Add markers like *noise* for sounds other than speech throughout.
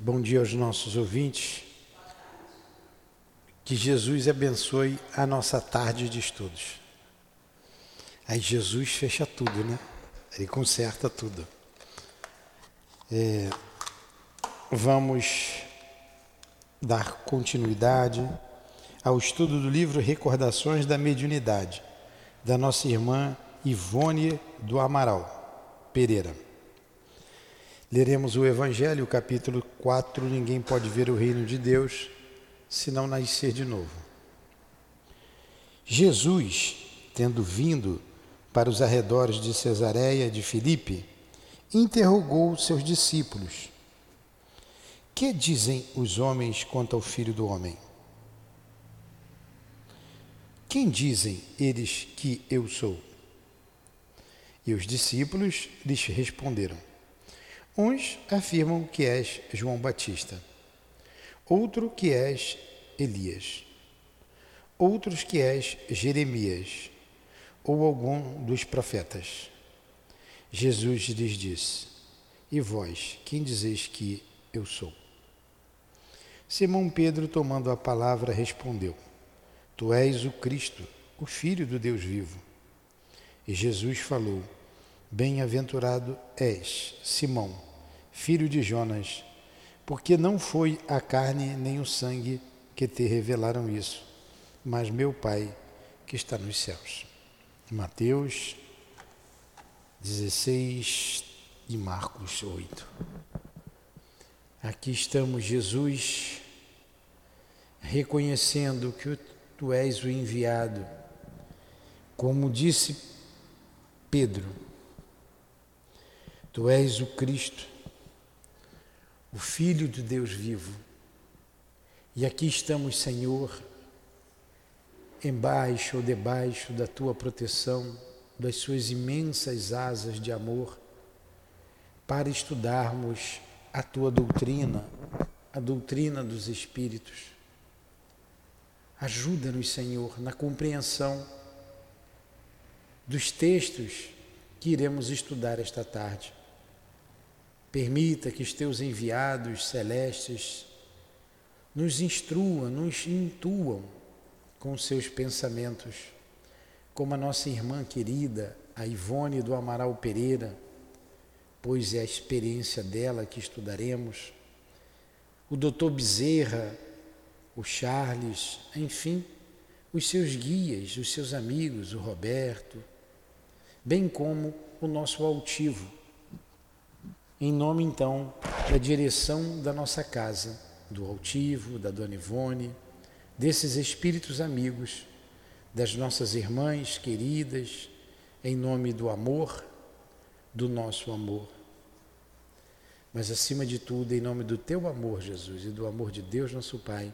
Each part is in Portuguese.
Bom dia aos nossos ouvintes. Que Jesus abençoe a nossa tarde de estudos. Aí Jesus fecha tudo, né? Ele conserta tudo. É, vamos dar continuidade ao estudo do livro Recordações da Mediunidade, da nossa irmã Ivone do Amaral Pereira. Leremos o Evangelho, capítulo 4. Ninguém pode ver o reino de Deus se não nascer de novo. Jesus, tendo vindo para os arredores de Cesareia de Filipe, interrogou seus discípulos: Que dizem os homens quanto ao filho do homem? Quem dizem eles que eu sou? E os discípulos lhes responderam: Uns afirmam que és João Batista, outro que és Elias, outros que és Jeremias ou algum dos profetas. Jesus lhes disse: E vós, quem dizeis que eu sou? Simão Pedro, tomando a palavra, respondeu: Tu és o Cristo, o Filho do Deus vivo. E Jesus falou: Bem-aventurado és, Simão filho de Jonas, porque não foi a carne nem o sangue que te revelaram isso, mas meu Pai que está nos céus. Mateus 16 e Marcos 8. Aqui estamos, Jesus, reconhecendo que tu és o enviado, como disse Pedro, tu és o Cristo o Filho de Deus vivo. E aqui estamos, Senhor, embaixo ou debaixo da tua proteção, das suas imensas asas de amor, para estudarmos a tua doutrina, a doutrina dos Espíritos. Ajuda-nos, Senhor, na compreensão dos textos que iremos estudar esta tarde. Permita que os teus enviados celestes nos instruam, nos intuam com seus pensamentos, como a nossa irmã querida, a Ivone do Amaral Pereira, pois é a experiência dela que estudaremos, o doutor Bezerra, o Charles, enfim, os seus guias, os seus amigos, o Roberto, bem como o nosso altivo, em nome então da direção da nossa casa, do altivo, da Dona Ivone, desses espíritos amigos, das nossas irmãs queridas, em nome do amor, do nosso amor. Mas acima de tudo, em nome do teu amor, Jesus, e do amor de Deus, nosso Pai,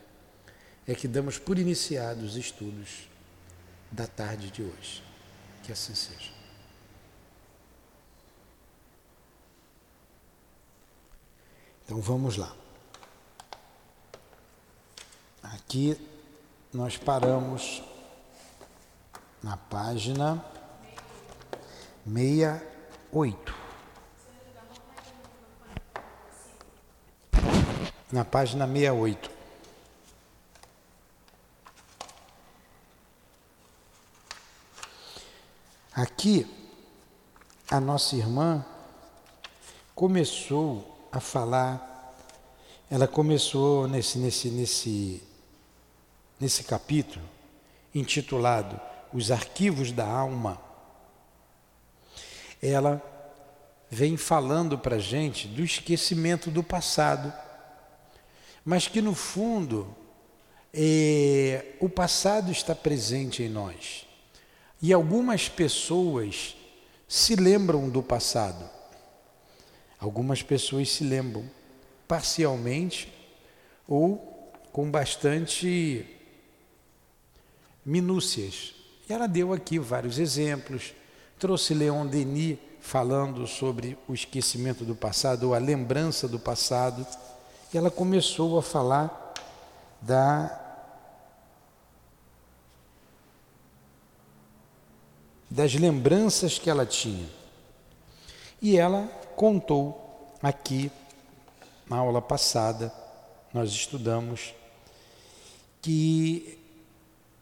é que damos por iniciados os estudos da tarde de hoje. Que assim seja. Então vamos lá. Aqui nós paramos na página 68. Na página 68. Aqui, a nossa irmã começou a falar. Ela começou nesse, nesse, nesse, nesse capítulo, intitulado Os Arquivos da Alma. Ela vem falando para a gente do esquecimento do passado, mas que no fundo é, o passado está presente em nós. E algumas pessoas se lembram do passado, Algumas pessoas se lembram parcialmente ou com bastante minúcias. E ela deu aqui vários exemplos, trouxe Leon Denis falando sobre o esquecimento do passado ou a lembrança do passado. E ela começou a falar da das lembranças que ela tinha. E ela contou aqui na aula passada, nós estudamos que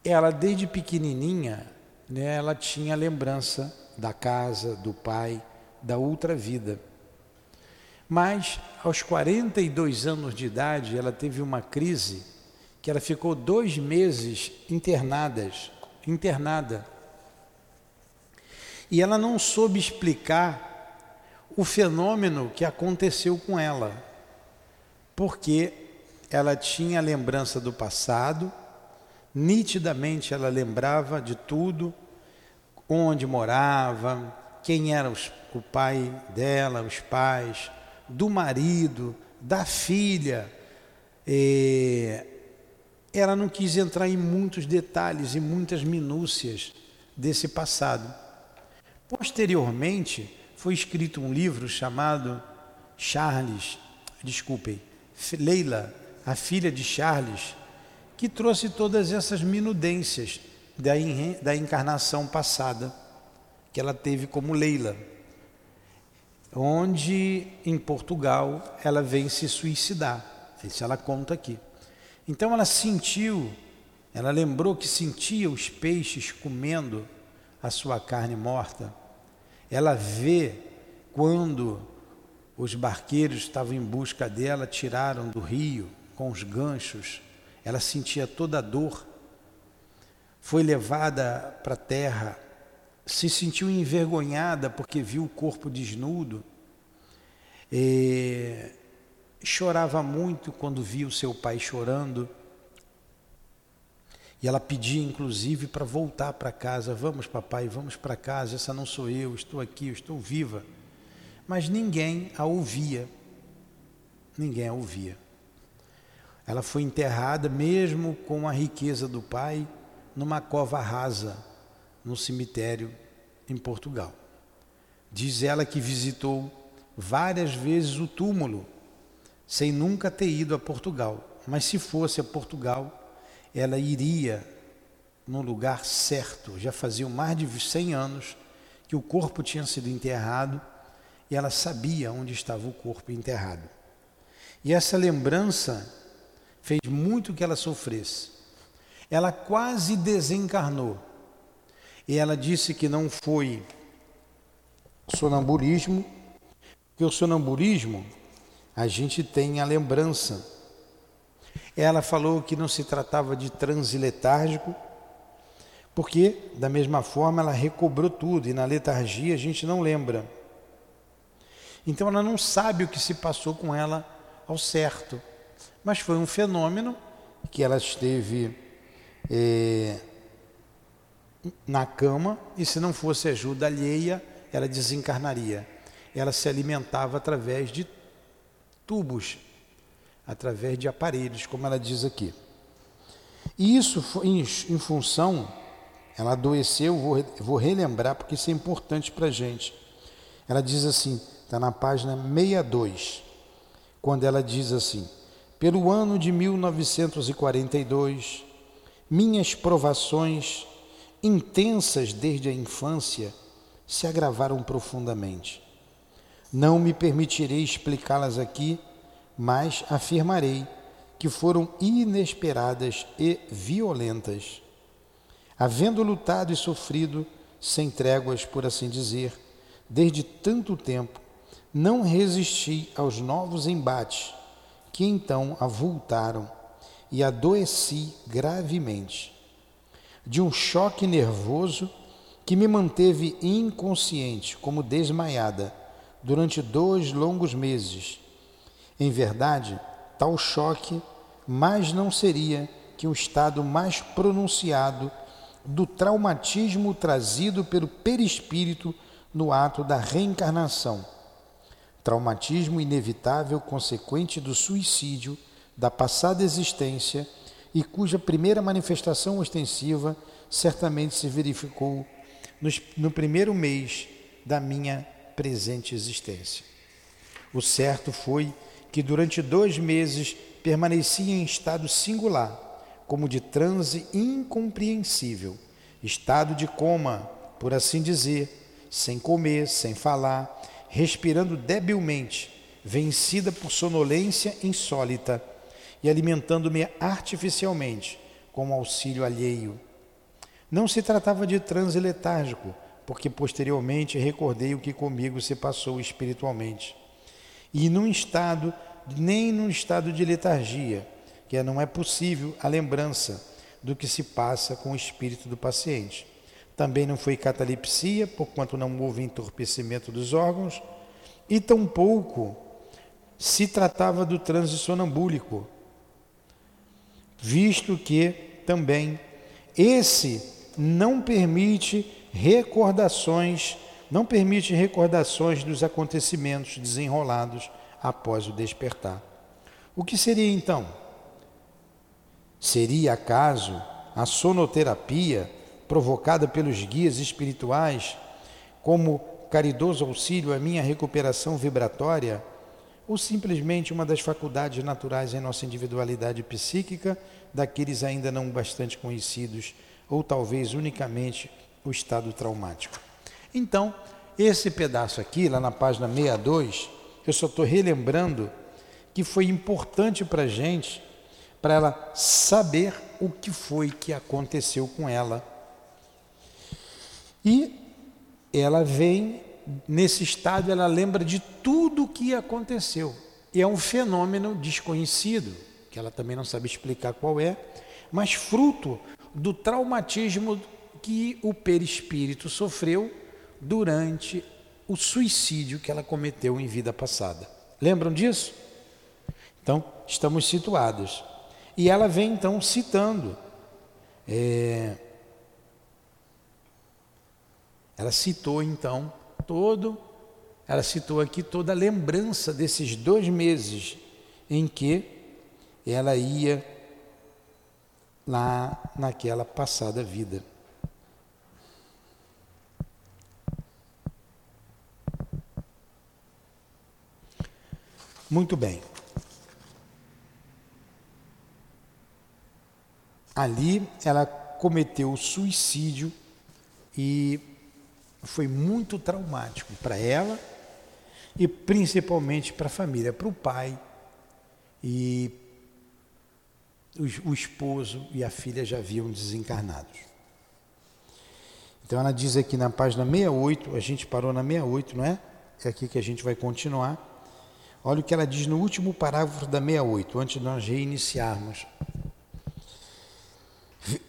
ela, desde pequenininha, né, ela tinha lembrança da casa, do pai, da outra vida. Mas, aos 42 anos de idade, ela teve uma crise que ela ficou dois meses internadas, internada. E ela não soube explicar o fenômeno que aconteceu com ela, porque ela tinha lembrança do passado, nitidamente ela lembrava de tudo, onde morava, quem era os, o pai dela, os pais, do marido, da filha. E ela não quis entrar em muitos detalhes e muitas minúcias desse passado. Posteriormente, foi escrito um livro chamado Charles, desculpem, Leila, a filha de Charles, que trouxe todas essas minudências da, da encarnação passada que ela teve como Leila, onde em Portugal ela vem se suicidar. Isso ela conta aqui. Então ela sentiu, ela lembrou que sentia os peixes comendo a sua carne morta. Ela vê quando os barqueiros estavam em busca dela, tiraram do rio com os ganchos. Ela sentia toda a dor. Foi levada para a terra, se sentiu envergonhada porque viu o corpo desnudo. E chorava muito quando via o seu pai chorando. E ela pedia, inclusive, para voltar para casa: Vamos, papai, vamos para casa. Essa não sou eu, estou aqui, estou viva. Mas ninguém a ouvia. Ninguém a ouvia. Ela foi enterrada, mesmo com a riqueza do pai, numa cova rasa, no cemitério em Portugal. Diz ela que visitou várias vezes o túmulo sem nunca ter ido a Portugal. Mas se fosse a Portugal, ela iria no lugar certo. Já faziam mais de 100 anos que o corpo tinha sido enterrado e ela sabia onde estava o corpo enterrado. E essa lembrança fez muito que ela sofresse. Ela quase desencarnou. E ela disse que não foi sonambulismo, que o sonambulismo a gente tem a lembrança. Ela falou que não se tratava de transe letárgico, porque, da mesma forma, ela recobrou tudo e na letargia a gente não lembra. Então ela não sabe o que se passou com ela ao certo, mas foi um fenômeno que ela esteve eh, na cama e se não fosse ajuda alheia, ela desencarnaria. Ela se alimentava através de tubos, através de aparelhos, como ela diz aqui. E isso em, em função, ela adoeceu, vou, vou relembrar porque isso é importante para a gente. Ela diz assim, está na página 62, quando ela diz assim: pelo ano de 1942, minhas provações, intensas desde a infância, se agravaram profundamente. Não me permitirei explicá-las aqui, mas afirmarei que foram inesperadas e violentas. Havendo lutado e sofrido, sem tréguas, por assim dizer, desde tanto tempo, não resisti aos novos embates que então avultaram e adoeci gravemente. De um choque nervoso que me manteve inconsciente, como desmaiada durante dois longos meses. Em verdade, tal choque mais não seria que um estado mais pronunciado do traumatismo trazido pelo perispírito no ato da reencarnação. Traumatismo inevitável consequente do suicídio da passada existência e cuja primeira manifestação ostensiva certamente se verificou no primeiro mês da minha presente existência. O certo foi que durante dois meses permanecia em estado singular, como de transe incompreensível, estado de coma, por assim dizer, sem comer, sem falar, respirando debilmente, vencida por sonolência insólita e alimentando-me artificialmente com auxílio alheio. Não se tratava de transe letárgico, porque posteriormente recordei o que comigo se passou espiritualmente. E num estado, nem num estado de letargia, que não é possível a lembrança do que se passa com o espírito do paciente. Também não foi catalepsia, porquanto não houve entorpecimento dos órgãos, e tampouco se tratava do transe sonambúlico, visto que também esse não permite recordações, não permite recordações dos acontecimentos desenrolados após o despertar. O que seria então? Seria acaso a sonoterapia provocada pelos guias espirituais como caridoso auxílio à minha recuperação vibratória? Ou simplesmente uma das faculdades naturais em nossa individualidade psíquica, daqueles ainda não bastante conhecidos, ou talvez unicamente o estado traumático? Então, esse pedaço aqui, lá na página 62, eu só estou relembrando que foi importante para a gente para ela saber o que foi que aconteceu com ela. E ela vem nesse estado, ela lembra de tudo o que aconteceu. E é um fenômeno desconhecido, que ela também não sabe explicar qual é, mas fruto do traumatismo que o perispírito sofreu durante o suicídio que ela cometeu em vida passada. Lembram disso? Então, estamos situados. E ela vem então citando. É, ela citou então todo, ela citou aqui toda a lembrança desses dois meses em que ela ia lá naquela passada vida. Muito bem. Ali ela cometeu suicídio e foi muito traumático para ela e principalmente para a família, para o pai e o, esposo e a filha já haviam desencarnados. Então ela diz aqui na página 68, a gente parou na 68, não é? É aqui que a gente vai continuar. Olha o que ela diz no último parágrafo da 68, antes de nós reiniciarmos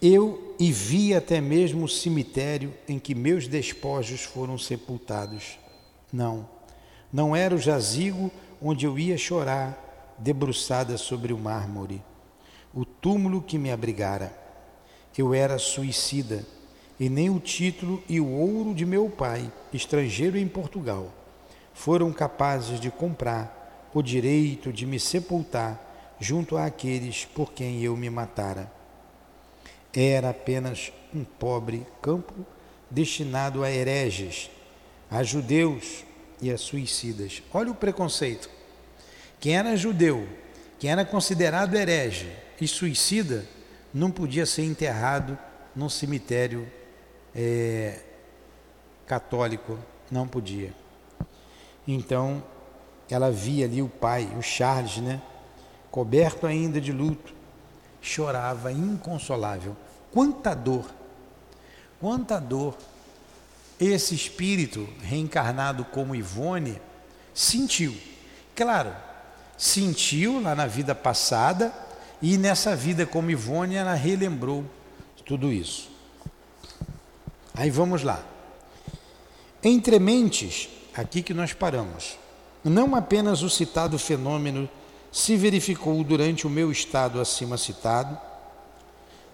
eu e vi até mesmo o cemitério em que meus despojos foram sepultados. Não, não era o jazigo onde eu ia chorar, debruçada sobre o mármore, o túmulo que me abrigara. Eu era suicida, e nem o título e o ouro de meu pai, estrangeiro em Portugal, foram capazes de comprar o direito de me sepultar junto àqueles por quem eu me matara era apenas um pobre campo destinado a hereges, a judeus e a suicidas. Olha o preconceito. Quem era judeu, quem era considerado herege e suicida, não podia ser enterrado num cemitério é, católico, não podia. Então, ela via ali o pai, o Charles, né, coberto ainda de luto, chorava inconsolável. Quanta dor, quanta dor esse espírito reencarnado como Ivone sentiu. Claro, sentiu lá na vida passada e nessa vida como Ivone ela relembrou tudo isso. Aí vamos lá. Entre mentes, aqui que nós paramos, não apenas o citado fenômeno se verificou durante o meu estado acima citado.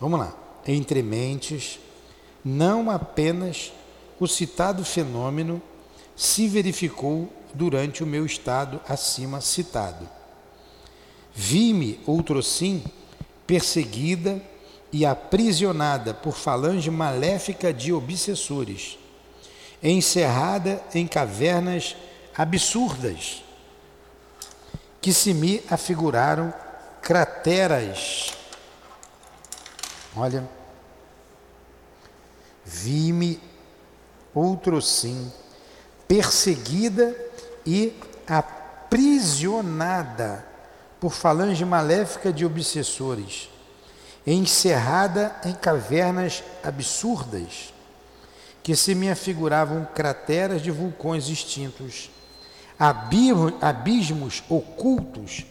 Vamos lá entre mentes, não apenas o citado fenômeno se verificou durante o meu estado acima citado. Vi-me, outrossim, perseguida e aprisionada por falange maléfica de obsessores, encerrada em cavernas absurdas, que se me afiguraram crateras. Olha, vi-me outro sim, perseguida e aprisionada por falange maléfica de obsessores, encerrada em cavernas absurdas, que se me afiguravam crateras de vulcões extintos, abismos ocultos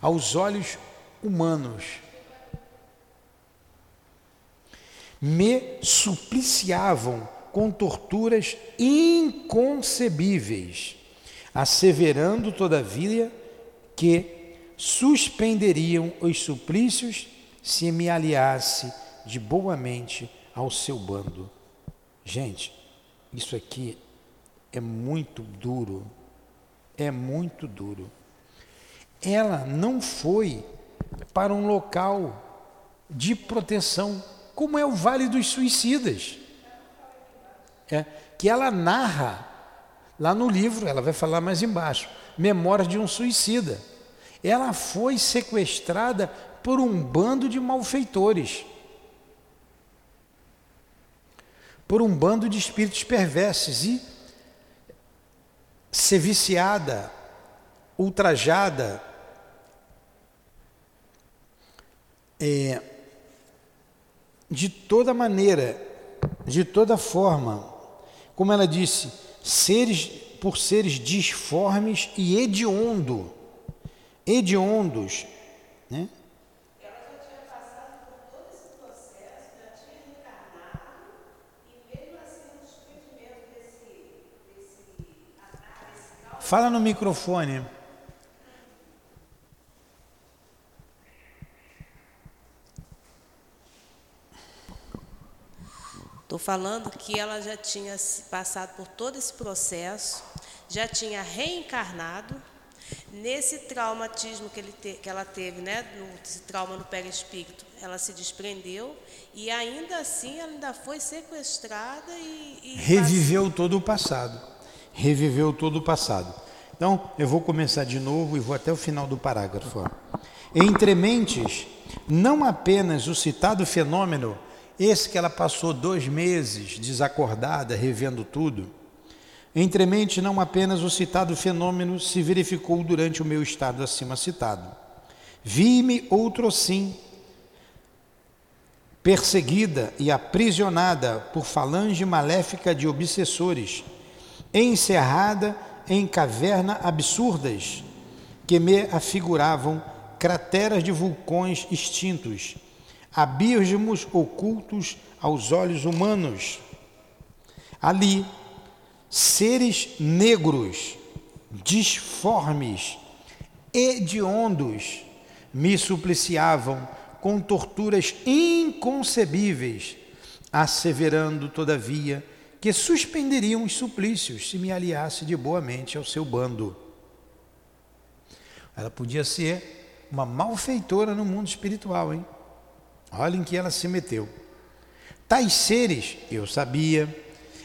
aos olhos humanos. Me supliciavam com torturas inconcebíveis, asseverando, todavia, que suspenderiam os suplícios se me aliasse de boa mente ao seu bando. Gente, isso aqui é muito duro, é muito duro. Ela não foi para um local de proteção, como é o Vale dos Suicidas é, que ela narra lá no livro, ela vai falar mais embaixo, Memórias de um Suicida. Ela foi sequestrada por um bando de malfeitores, por um bando de espíritos perversos e ser viciada, ultrajada, é, de toda maneira, de toda forma, como ela disse, seres por seres disformes e hediondo, hediondos, né? Fala no microfone. Estou falando que ela já tinha passado por todo esse processo, já tinha reencarnado. Nesse traumatismo que, te, que ela teve, né, no, esse trauma no perispírito, ela se desprendeu e ainda assim ela ainda foi sequestrada e. e Reviveu passou. todo o passado. Reviveu todo o passado. Então, eu vou começar de novo e vou até o final do parágrafo. Entre mentes, não apenas o citado fenômeno esse que ela passou dois meses desacordada, revendo tudo, entremente não apenas o citado fenômeno se verificou durante o meu estado acima citado. Vi-me outro sim, perseguida e aprisionada por falange maléfica de obsessores, encerrada em caverna absurdas, que me afiguravam crateras de vulcões extintos abismos ocultos aos olhos humanos. Ali, seres negros, disformes, hediondos, me supliciavam com torturas inconcebíveis, asseverando, todavia, que suspenderiam os suplícios se me aliasse de boa mente ao seu bando. Ela podia ser uma malfeitora no mundo espiritual, hein? Olha em que ela se meteu. Tais seres, eu sabia,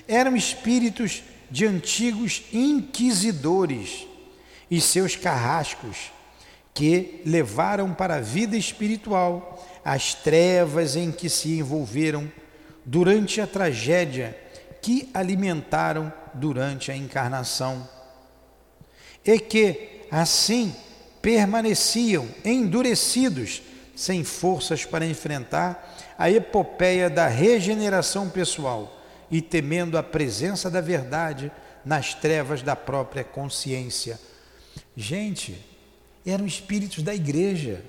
eram espíritos de antigos inquisidores e seus carrascos, que levaram para a vida espiritual as trevas em que se envolveram durante a tragédia que alimentaram durante a encarnação. E que, assim, permaneciam endurecidos sem forças para enfrentar a epopeia da regeneração pessoal e temendo a presença da verdade nas trevas da própria consciência. Gente, eram espíritos da igreja,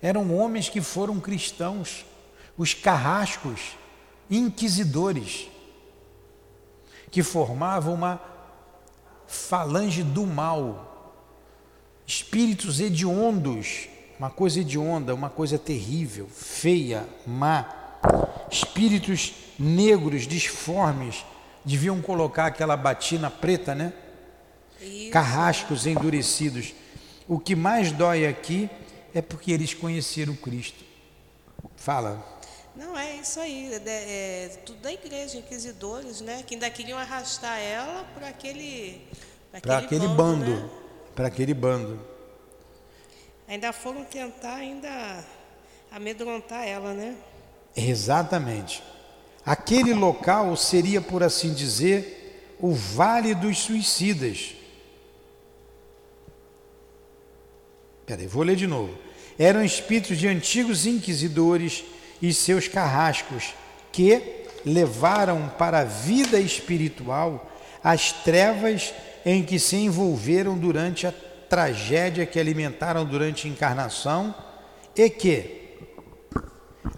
eram homens que foram cristãos, os carrascos, inquisidores, que formavam uma falange do mal, espíritos hediondos uma coisa hedionda, uma coisa terrível, feia, má. Espíritos negros, disformes, deviam colocar aquela batina preta, né? Isso. Carrascos endurecidos. O que mais dói aqui é porque eles conheceram Cristo. Fala. Não, é isso aí. É, é, tudo da igreja, inquisidores, né? Que ainda queriam arrastar ela para aquele. Para aquele, aquele, bando. bando né? Para aquele bando. Ainda foram tentar ainda amedrontar ela, né? Exatamente. Aquele local seria, por assim dizer, o Vale dos Suicidas. Peraí, vou ler de novo. Eram espíritos de antigos inquisidores e seus carrascos que levaram para a vida espiritual as trevas em que se envolveram durante a tragédia que alimentaram durante a encarnação e que,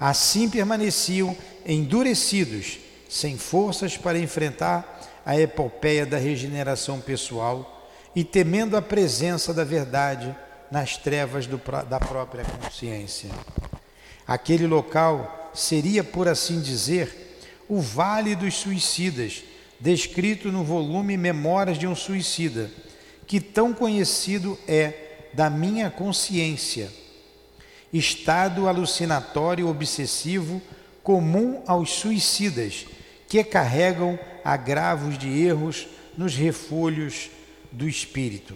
assim permaneciam endurecidos, sem forças para enfrentar a epopeia da regeneração pessoal e temendo a presença da verdade nas trevas do, da própria consciência. Aquele local seria, por assim dizer, o Vale dos Suicidas, descrito no volume Memórias de um Suicida, que tão conhecido é da minha consciência. Estado alucinatório obsessivo comum aos suicidas, que carregam agravos de erros nos refolhos do espírito.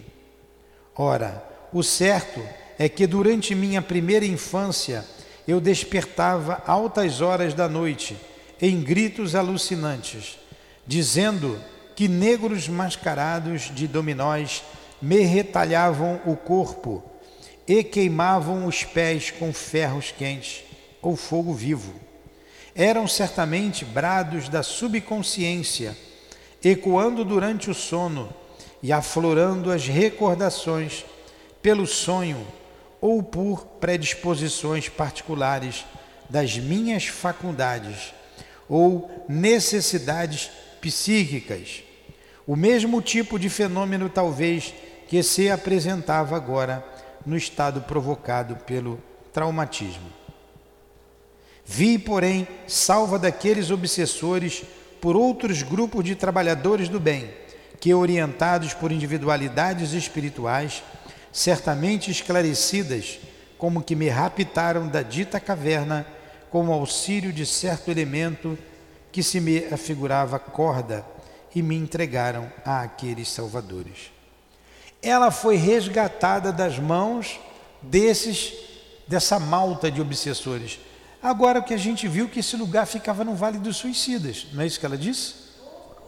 Ora, o certo é que durante minha primeira infância eu despertava altas horas da noite em gritos alucinantes, dizendo que negros mascarados de dominós me retalhavam o corpo e queimavam os pés com ferros quentes ou fogo vivo. Eram certamente brados da subconsciência, ecoando durante o sono e aflorando as recordações pelo sonho ou por predisposições particulares das minhas faculdades ou necessidades psíquicas. O mesmo tipo de fenômeno, talvez, que se apresentava agora no estado provocado pelo traumatismo. Vi, porém, salva daqueles obsessores por outros grupos de trabalhadores do bem, que, orientados por individualidades espirituais, certamente esclarecidas, como que me raptaram da dita caverna com o auxílio de certo elemento que se me afigurava corda e me entregaram a aqueles salvadores. Ela foi resgatada das mãos desses dessa malta de obsessores. Agora o que a gente viu que esse lugar ficava no Vale dos Suicidas, não é isso que ela disse?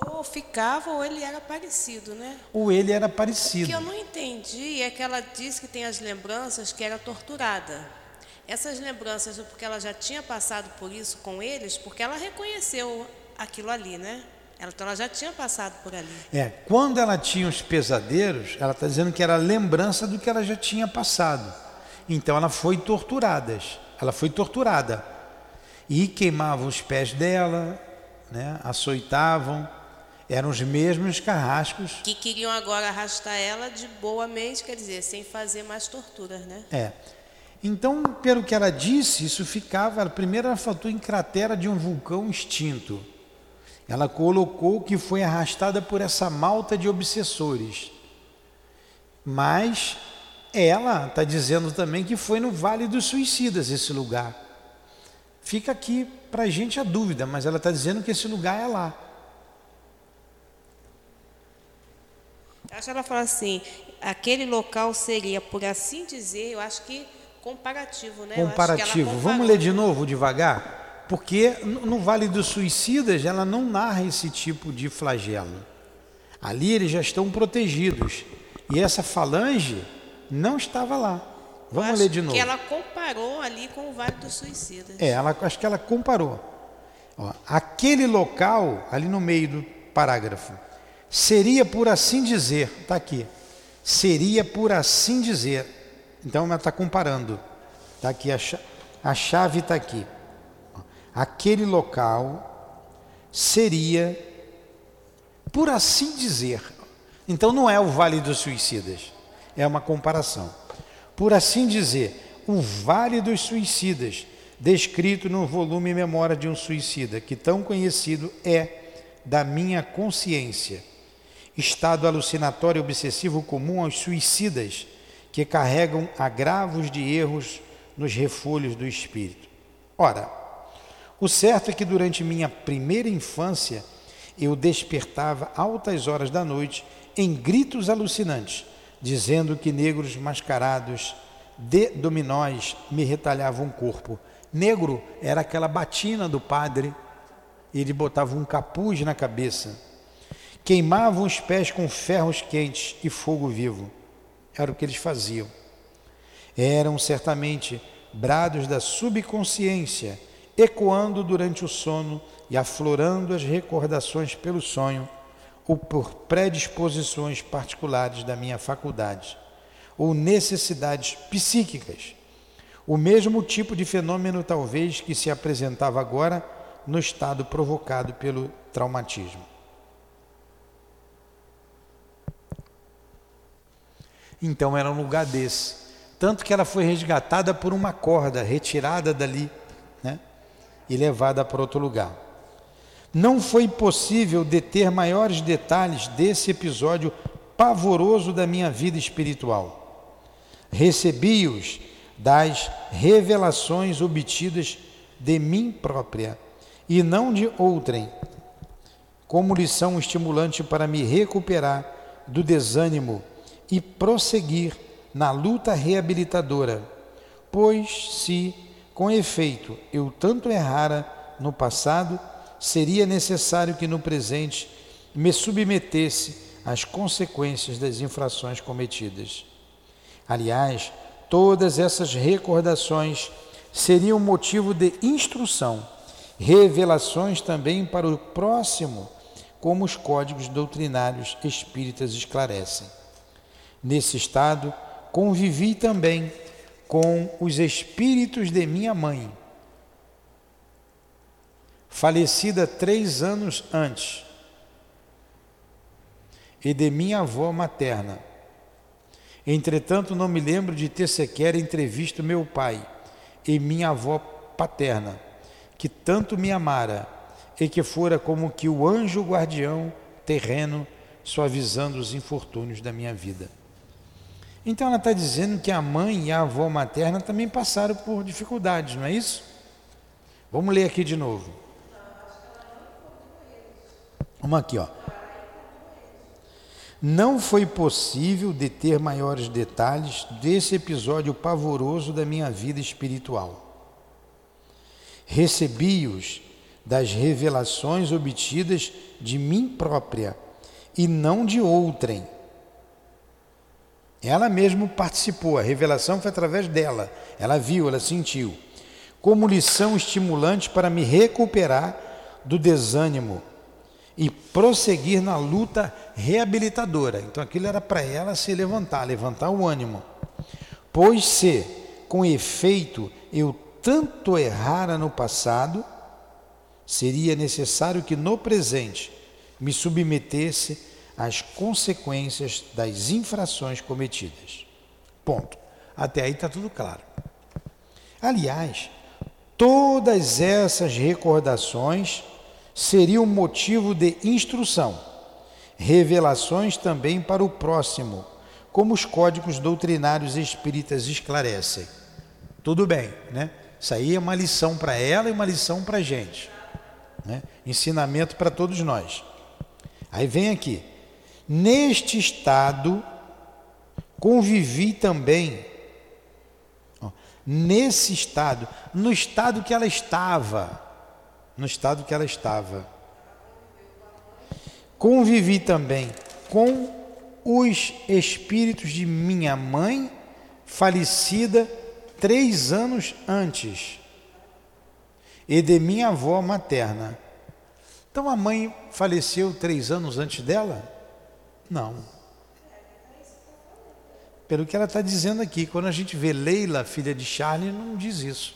Ou ficava ou ele era parecido, né? Ou ele era parecido. O que eu não entendi é que ela disse que tem as lembranças que era torturada. Essas lembranças, porque ela já tinha passado por isso com eles, porque ela reconheceu aquilo ali, né? Então ela já tinha passado por ali. É, quando ela tinha os pesadelos, ela está dizendo que era lembrança do que ela já tinha passado. Então ela foi torturada. Ela foi torturada. E queimavam os pés dela, né? açoitavam, eram os mesmos carrascos. Que queriam agora arrastar ela de boa mente, quer dizer, sem fazer mais torturas, né? É. Então, pelo que ela disse, isso ficava. Primeiro, ela faltou em cratera de um vulcão extinto. Ela colocou que foi arrastada por essa malta de obsessores. Mas ela está dizendo também que foi no Vale dos Suicidas esse lugar. Fica aqui para a gente a dúvida, mas ela está dizendo que esse lugar é lá. Acho que ela fala assim, aquele local seria, por assim dizer, eu acho que comparativo, né? Comparativo. Vamos ler de novo devagar? Porque no Vale dos Suicidas ela não narra esse tipo de flagelo. Ali eles já estão protegidos. E essa falange não estava lá. Vamos ler de novo. que ela comparou ali com o Vale dos Suicidas. É, ela, acho que ela comparou. Ó, aquele local, ali no meio do parágrafo, seria por assim dizer, está aqui, seria por assim dizer. Então ela está comparando. Está aqui, a, a chave está aqui. Aquele local seria, por assim dizer, então não é o Vale dos Suicidas, é uma comparação. Por assim dizer, o Vale dos Suicidas, descrito no volume Memória de um Suicida, que tão conhecido é da minha consciência estado alucinatório obsessivo comum aos suicidas que carregam agravos de erros nos refolhos do espírito. Ora, o certo é que durante minha primeira infância eu despertava altas horas da noite em gritos alucinantes, dizendo que negros mascarados de dominóis me retalhavam o corpo. Negro era aquela batina do padre, ele botava um capuz na cabeça Queimavam os pés com ferros quentes e fogo vivo. Era o que eles faziam. Eram certamente brados da subconsciência, ecoando durante o sono e aflorando as recordações pelo sonho ou por predisposições particulares da minha faculdade ou necessidades psíquicas. O mesmo tipo de fenômeno, talvez, que se apresentava agora no estado provocado pelo traumatismo. Então era um lugar desse. Tanto que ela foi resgatada por uma corda, retirada dali né? e levada para outro lugar. Não foi possível deter maiores detalhes desse episódio pavoroso da minha vida espiritual recebi-os das revelações obtidas de mim própria e não de outrem, como lição estimulante para me recuperar do desânimo e prosseguir na luta reabilitadora, pois se, com efeito, eu tanto errara no passado, seria necessário que no presente me submetesse às consequências das infrações cometidas. Aliás, todas essas recordações seriam motivo de instrução, revelações também para o próximo, como os códigos doutrinários espíritas esclarecem. Nesse estado, convivi também com os espíritos de minha mãe, falecida três anos antes, e de minha avó materna Entretanto, não me lembro de ter sequer entrevisto meu pai e minha avó paterna, que tanto me amara e que fora como que o anjo guardião terreno suavizando os infortúnios da minha vida. Então ela está dizendo que a mãe e a avó materna também passaram por dificuldades, não é isso? Vamos ler aqui de novo. Vamos aqui, ó. Não foi possível deter maiores detalhes desse episódio pavoroso da minha vida espiritual. Recebi-os das revelações obtidas de mim própria e não de outrem. Ela mesma participou, a revelação foi através dela. Ela viu, ela sentiu. Como lição estimulante para me recuperar do desânimo e prosseguir na luta reabilitadora. Então aquilo era para ela se levantar, levantar o ânimo. Pois se, com efeito, eu tanto errara no passado, seria necessário que no presente me submetesse às consequências das infrações cometidas. Ponto. Até aí está tudo claro. Aliás, todas essas recordações seriam motivo de instrução, revelações também para o próximo, como os códigos doutrinários espíritas esclarecem. Tudo bem, né? Isso aí é uma lição para ela e uma lição para a gente. Né? Ensinamento para todos nós. Aí vem aqui. Neste estado, convivi também. Nesse estado, no estado que ela estava no estado que ela estava. Convivi também com os espíritos de minha mãe, falecida três anos antes, e de minha avó materna. Então a mãe faleceu três anos antes dela? Não. Pelo que ela está dizendo aqui, quando a gente vê Leila, filha de Charlie, não diz isso.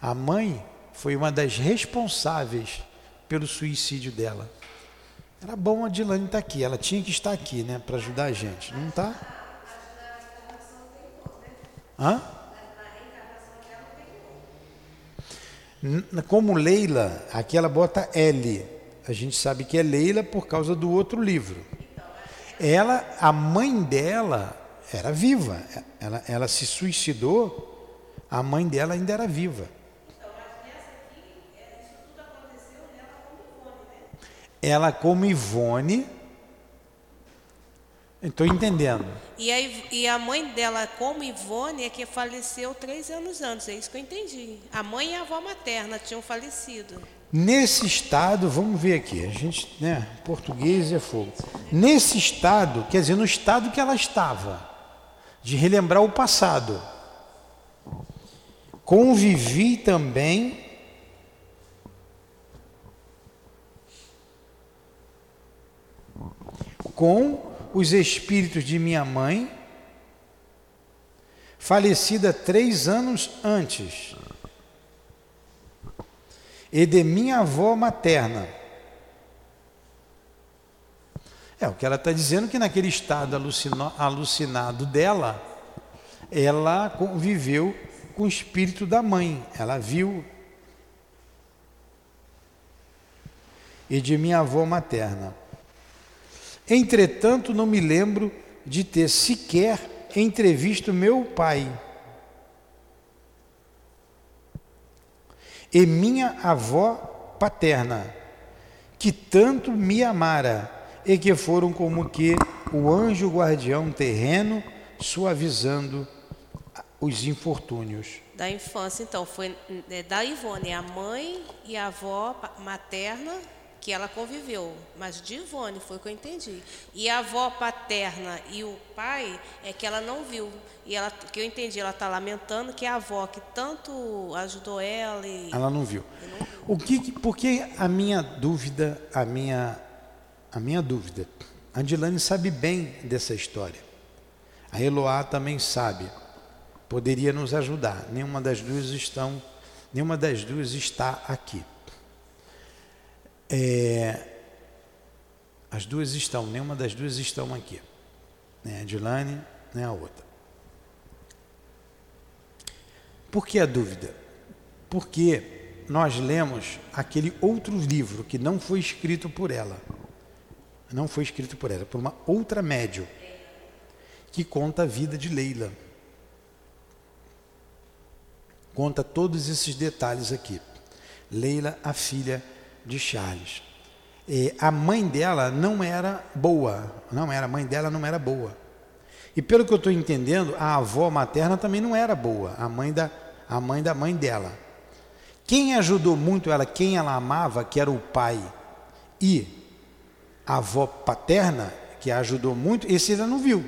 A mãe foi uma das responsáveis pelo suicídio dela. Era bom a Dilane estar tá aqui, ela tinha que estar aqui, né, para ajudar a gente, não está? Hã? Como Leila, aqui ela bota L. A gente sabe que é Leila por causa do outro livro. Ela, a mãe dela era viva. Ela, ela se suicidou, a mãe dela ainda era viva. ela como Ivone. Estou entendendo. E a, e a mãe dela, como Ivone, é que faleceu três anos antes. É isso que eu entendi. A mãe e a avó materna tinham falecido. Nesse estado, vamos ver aqui, a gente, né, português é fogo. Nesse estado, quer dizer, no estado que ela estava. de relembrar o passado. Convivi também com os espíritos de minha mãe, falecida três anos antes, e de minha avó materna. É o que ela está dizendo que naquele estado alucinado dela, ela conviveu com o espírito da mãe, ela viu. E de minha avó materna. Entretanto, não me lembro de ter sequer entrevisto meu pai. E minha avó paterna, que tanto me amara e que foram como que o anjo guardião terreno suavizando os infortúnios. Da infância, então, foi é, da Ivone, a mãe e a avó materna que ela conviveu, mas de Ivone, foi o que eu entendi. E a avó paterna e o pai é que ela não viu. E ela, que eu entendi, ela está lamentando que a avó que tanto ajudou ela e ela não viu. Não viu. O que, porque a minha dúvida, a minha, a minha dúvida, a Dilane sabe bem dessa história. A Eloá também sabe. Poderia nos ajudar. Nenhuma das duas estão, nenhuma das duas está aqui. É, as duas estão, nenhuma das duas estão aqui. Nem a Dilane, nem a outra. Por que a dúvida? Porque nós lemos aquele outro livro que não foi escrito por ela. Não foi escrito por ela, por uma outra médium que conta a vida de Leila. Conta todos esses detalhes aqui. Leila, a filha de Charles. E a mãe dela não era boa, não era, a mãe dela não era boa. E pelo que eu estou entendendo, a avó materna também não era boa, a mãe da, a mãe da mãe dela. Quem ajudou muito ela, quem ela amava, que era o pai, e a avó paterna, que a ajudou muito, esse ela não viu,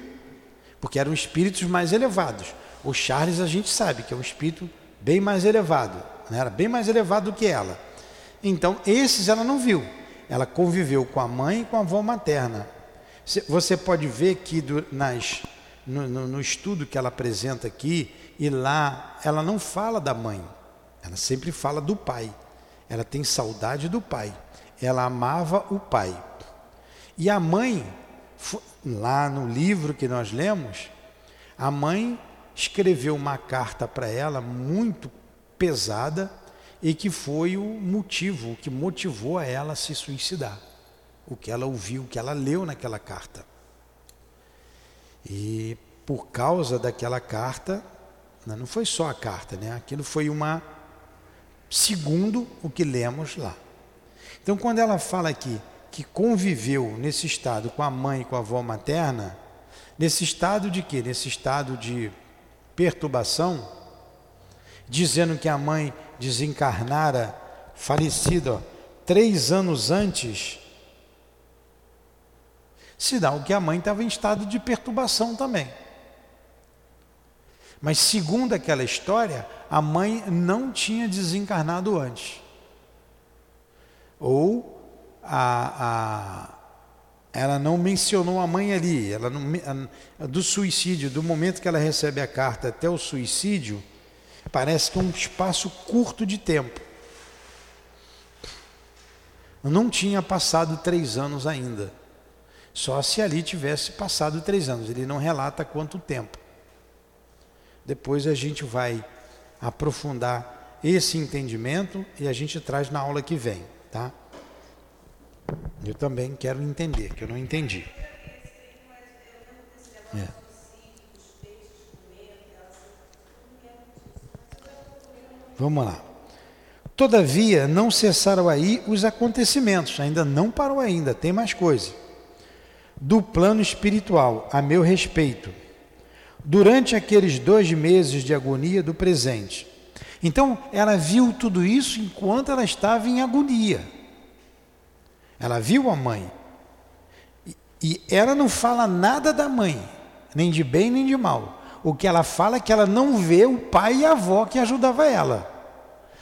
porque eram espíritos mais elevados. O Charles a gente sabe que é um espírito bem mais elevado, né? era bem mais elevado do que ela. Então, esses ela não viu. Ela conviveu com a mãe e com a avó materna. Você pode ver que nas, no, no, no estudo que ela apresenta aqui, e lá, ela não fala da mãe, ela sempre fala do pai. Ela tem saudade do pai. Ela amava o pai. E a mãe, lá no livro que nós lemos, a mãe escreveu uma carta para ela muito pesada e que foi o motivo, o que motivou a ela a se suicidar. O que ela ouviu, o que ela leu naquela carta. E por causa daquela carta, né, não foi só a carta, né? Aquilo foi uma segundo o que lemos lá. Então, quando ela fala aqui que conviveu nesse estado com a mãe e com a avó materna, nesse estado de quê? Nesse estado de perturbação, dizendo que a mãe desencarnara, falecida três anos antes, sinal que a mãe estava em estado de perturbação também. Mas segundo aquela história, a mãe não tinha desencarnado antes. Ou a, a ela não mencionou a mãe ali, ela não, a, do suicídio, do momento que ela recebe a carta até o suicídio, Parece que é um espaço curto de tempo. Não tinha passado três anos ainda. Só se ali tivesse passado três anos. Ele não relata quanto tempo. Depois a gente vai aprofundar esse entendimento e a gente traz na aula que vem, tá? Eu também quero entender, que eu não entendi. É. Vamos lá. Todavia, não cessaram aí os acontecimentos, ainda não parou ainda, tem mais coisa. Do plano espiritual, a meu respeito, durante aqueles dois meses de agonia do presente. Então, ela viu tudo isso enquanto ela estava em agonia. Ela viu a mãe. E ela não fala nada da mãe, nem de bem nem de mal. O que ela fala é que ela não vê o pai e a avó que ajudava ela.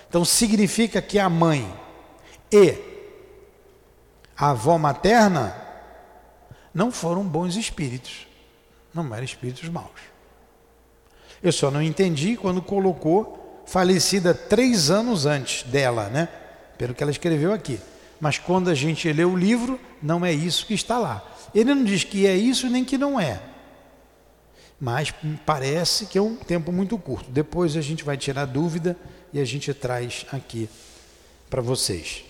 Então significa que a mãe e a avó materna não foram bons espíritos, não eram espíritos maus. Eu só não entendi quando colocou falecida três anos antes dela, né? Pelo que ela escreveu aqui. Mas quando a gente lê o livro, não é isso que está lá. Ele não diz que é isso nem que não é. Mas parece que é um tempo muito curto. Depois a gente vai tirar dúvida e a gente traz aqui para vocês.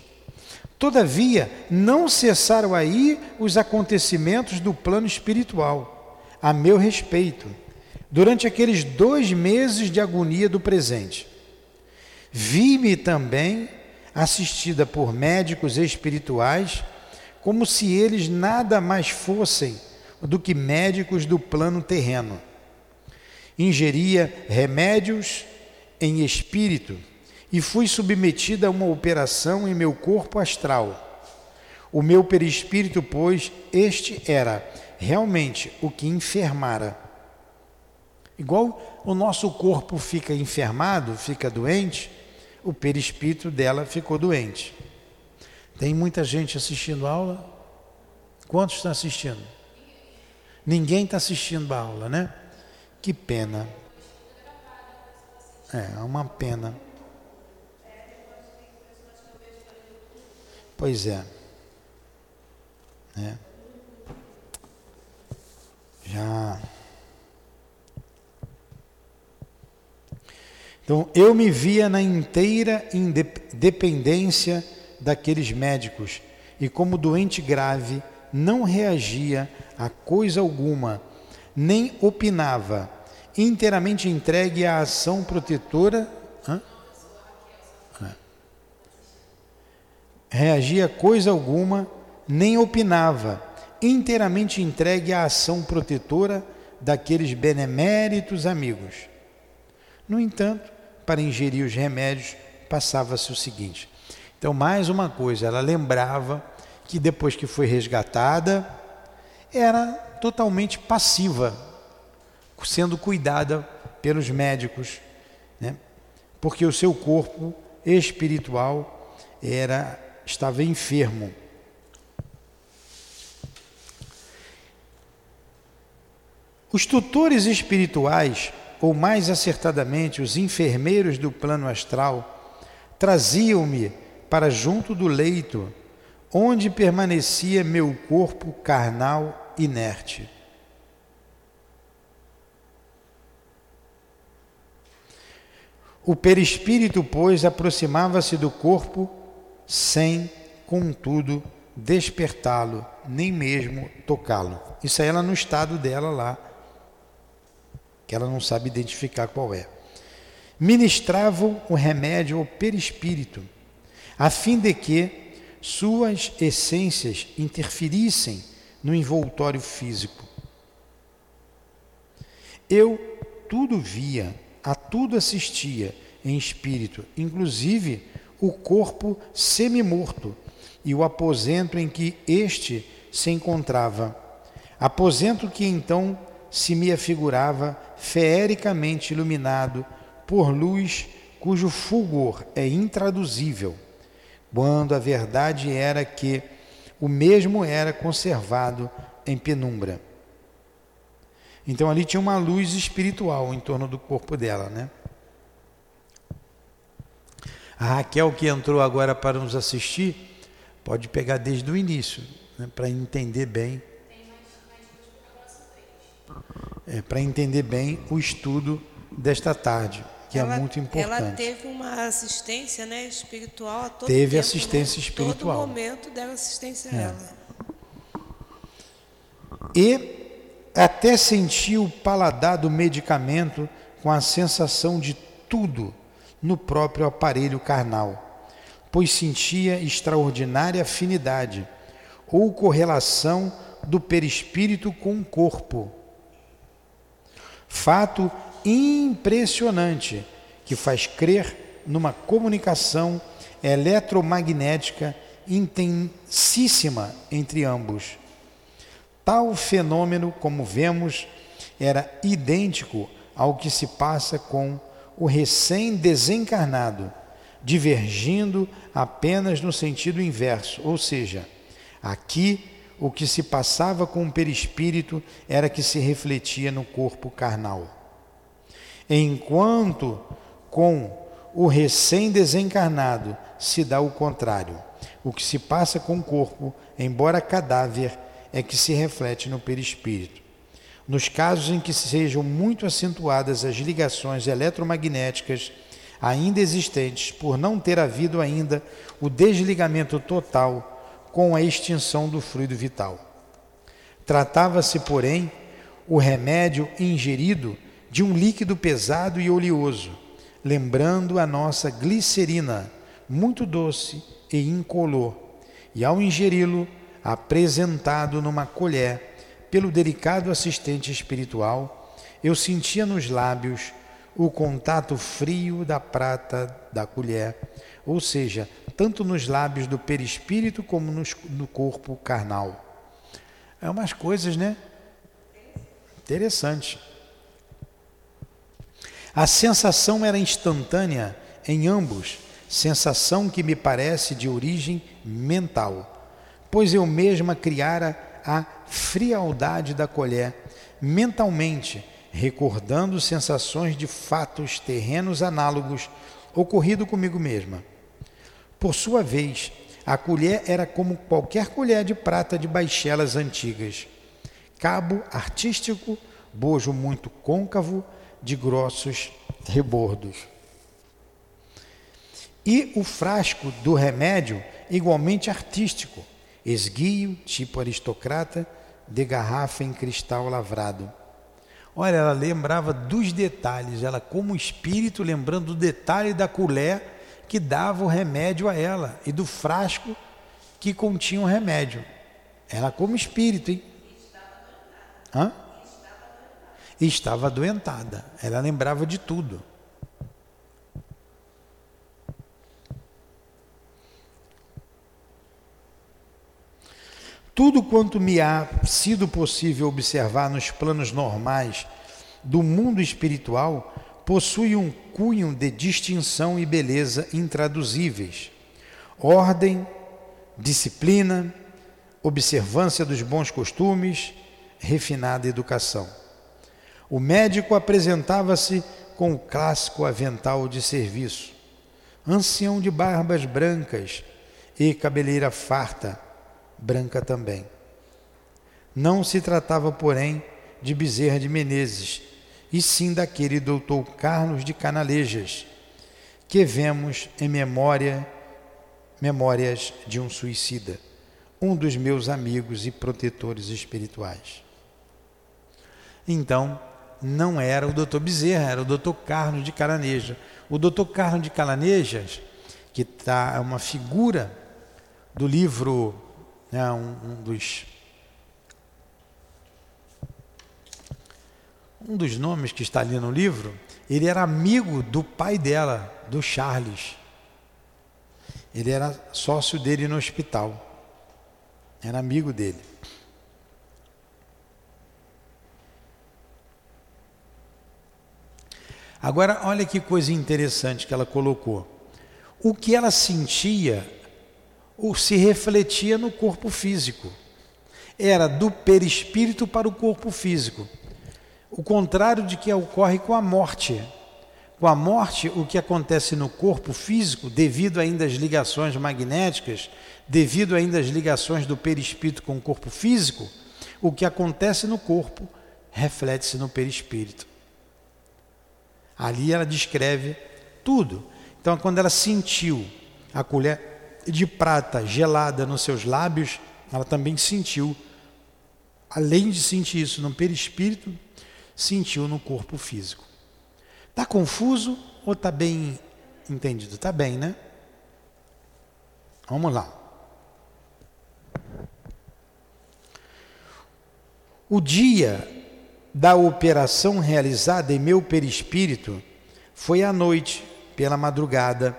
Todavia, não cessaram aí os acontecimentos do plano espiritual, a meu respeito, durante aqueles dois meses de agonia do presente. Vi-me também assistida por médicos espirituais, como se eles nada mais fossem do que médicos do plano terreno. Ingeria remédios em espírito e fui submetida a uma operação em meu corpo astral. O meu perispírito, pois, este era realmente o que enfermara. Igual o nosso corpo fica enfermado, fica doente, o perispírito dela ficou doente. Tem muita gente assistindo a aula? Quantos estão assistindo? Ninguém está assistindo a aula, né? Que pena. É, é uma pena. Pois é. é. Já. Então, eu me via na inteira independência daqueles médicos e, como doente grave, não reagia a coisa alguma, nem opinava, inteiramente entregue à ação protetora. Hã? reagia coisa alguma, nem opinava, inteiramente entregue à ação protetora daqueles beneméritos amigos. No entanto, para ingerir os remédios, passava-se o seguinte. Então, mais uma coisa, ela lembrava que depois que foi resgatada, era totalmente passiva, sendo cuidada pelos médicos, né? porque o seu corpo espiritual era estava enfermo. Os tutores espirituais, ou mais acertadamente os enfermeiros do plano astral, traziam-me para junto do leito, onde permanecia meu corpo carnal inerte. O perispírito, pois, aproximava-se do corpo sem, contudo, despertá-lo, nem mesmo tocá-lo. Isso é ela no estado dela lá, que ela não sabe identificar qual é. Ministravam o remédio ao perispírito, a fim de que suas essências interferissem no envoltório físico. Eu tudo via, a tudo assistia em espírito, inclusive o corpo semi-morto e o aposento em que este se encontrava. Aposento que então se me afigurava feericamente iluminado por luz cujo fulgor é intraduzível, quando a verdade era que o mesmo era conservado em penumbra. Então ali tinha uma luz espiritual em torno do corpo dela, né? A Raquel que entrou agora para nos assistir, pode pegar desde o início, né, para entender bem. É, para entender bem o estudo desta tarde, que é ela, é muito importante. Ela teve uma assistência né, espiritual a todo Teve tempo, assistência né? espiritual. Todo momento deu assistência a é. ela. E até sentiu o paladar do medicamento com a sensação de tudo no próprio aparelho carnal, pois sentia extraordinária afinidade ou correlação do perispírito com o corpo. Fato impressionante que faz crer numa comunicação eletromagnética intensíssima entre ambos. Tal fenômeno, como vemos, era idêntico ao que se passa com o recém-desencarnado, divergindo apenas no sentido inverso, ou seja, aqui o que se passava com o perispírito era que se refletia no corpo carnal. Enquanto com o recém-desencarnado se dá o contrário. O que se passa com o corpo, embora cadáver, é que se reflete no perispírito. Nos casos em que sejam muito acentuadas as ligações eletromagnéticas ainda existentes, por não ter havido ainda o desligamento total com a extinção do fluido vital. Tratava-se, porém, o remédio ingerido de um líquido pesado e oleoso, lembrando a nossa glicerina, muito doce e incolor, e ao ingeri-lo, apresentado numa colher pelo delicado assistente espiritual, eu sentia nos lábios o contato frio da prata da colher, ou seja, tanto nos lábios do perispírito como nos, no corpo carnal. É umas coisas, né? Interessante. A sensação era instantânea em ambos, sensação que me parece de origem mental, pois eu mesma criara a frialdade da colher, mentalmente, recordando sensações de fatos terrenos análogos ocorrido comigo mesma. Por sua vez, a colher era como qualquer colher de prata de baixelas antigas, cabo artístico, bojo muito côncavo, de grossos rebordos. E o frasco do remédio, igualmente artístico, esguio, tipo aristocrata, de garrafa em cristal lavrado. Olha, ela lembrava dos detalhes, ela como espírito lembrando do detalhe da colher que dava o remédio a ela e do frasco que continha o remédio. Ela como espírito, hein? Hã? E estava adoentada. Ela lembrava de tudo. Tudo quanto me há sido possível observar nos planos normais do mundo espiritual possui um cunho de distinção e beleza intraduzíveis. Ordem, disciplina, observância dos bons costumes, refinada educação. O médico apresentava-se com o clássico avental de serviço, ancião de barbas brancas e cabeleira farta, branca também. Não se tratava, porém, de Bezerra de Menezes, e sim daquele doutor Carlos de Canalejas, que vemos em memória Memórias de um Suicida, um dos meus amigos e protetores espirituais. Então, não era o doutor Bezerra, era o doutor Carlos de Calaneja. O doutor Carlos de Calanejas, que tá, é uma figura do livro né, um, um dos um dos nomes que está ali no livro, ele era amigo do pai dela, do Charles. Ele era sócio dele no hospital. Era amigo dele. Agora, olha que coisa interessante que ela colocou. O que ela sentia ou se refletia no corpo físico. Era do perispírito para o corpo físico. O contrário de que ocorre com a morte. Com a morte, o que acontece no corpo físico, devido ainda às ligações magnéticas, devido ainda às ligações do perispírito com o corpo físico, o que acontece no corpo reflete-se no perispírito. Ali ela descreve tudo. Então, quando ela sentiu a colher de prata gelada nos seus lábios, ela também sentiu, além de sentir isso no perispírito, sentiu no corpo físico. Está confuso ou está bem entendido? Está bem, né? Vamos lá. O dia da operação realizada em meu perispírito foi à noite, pela madrugada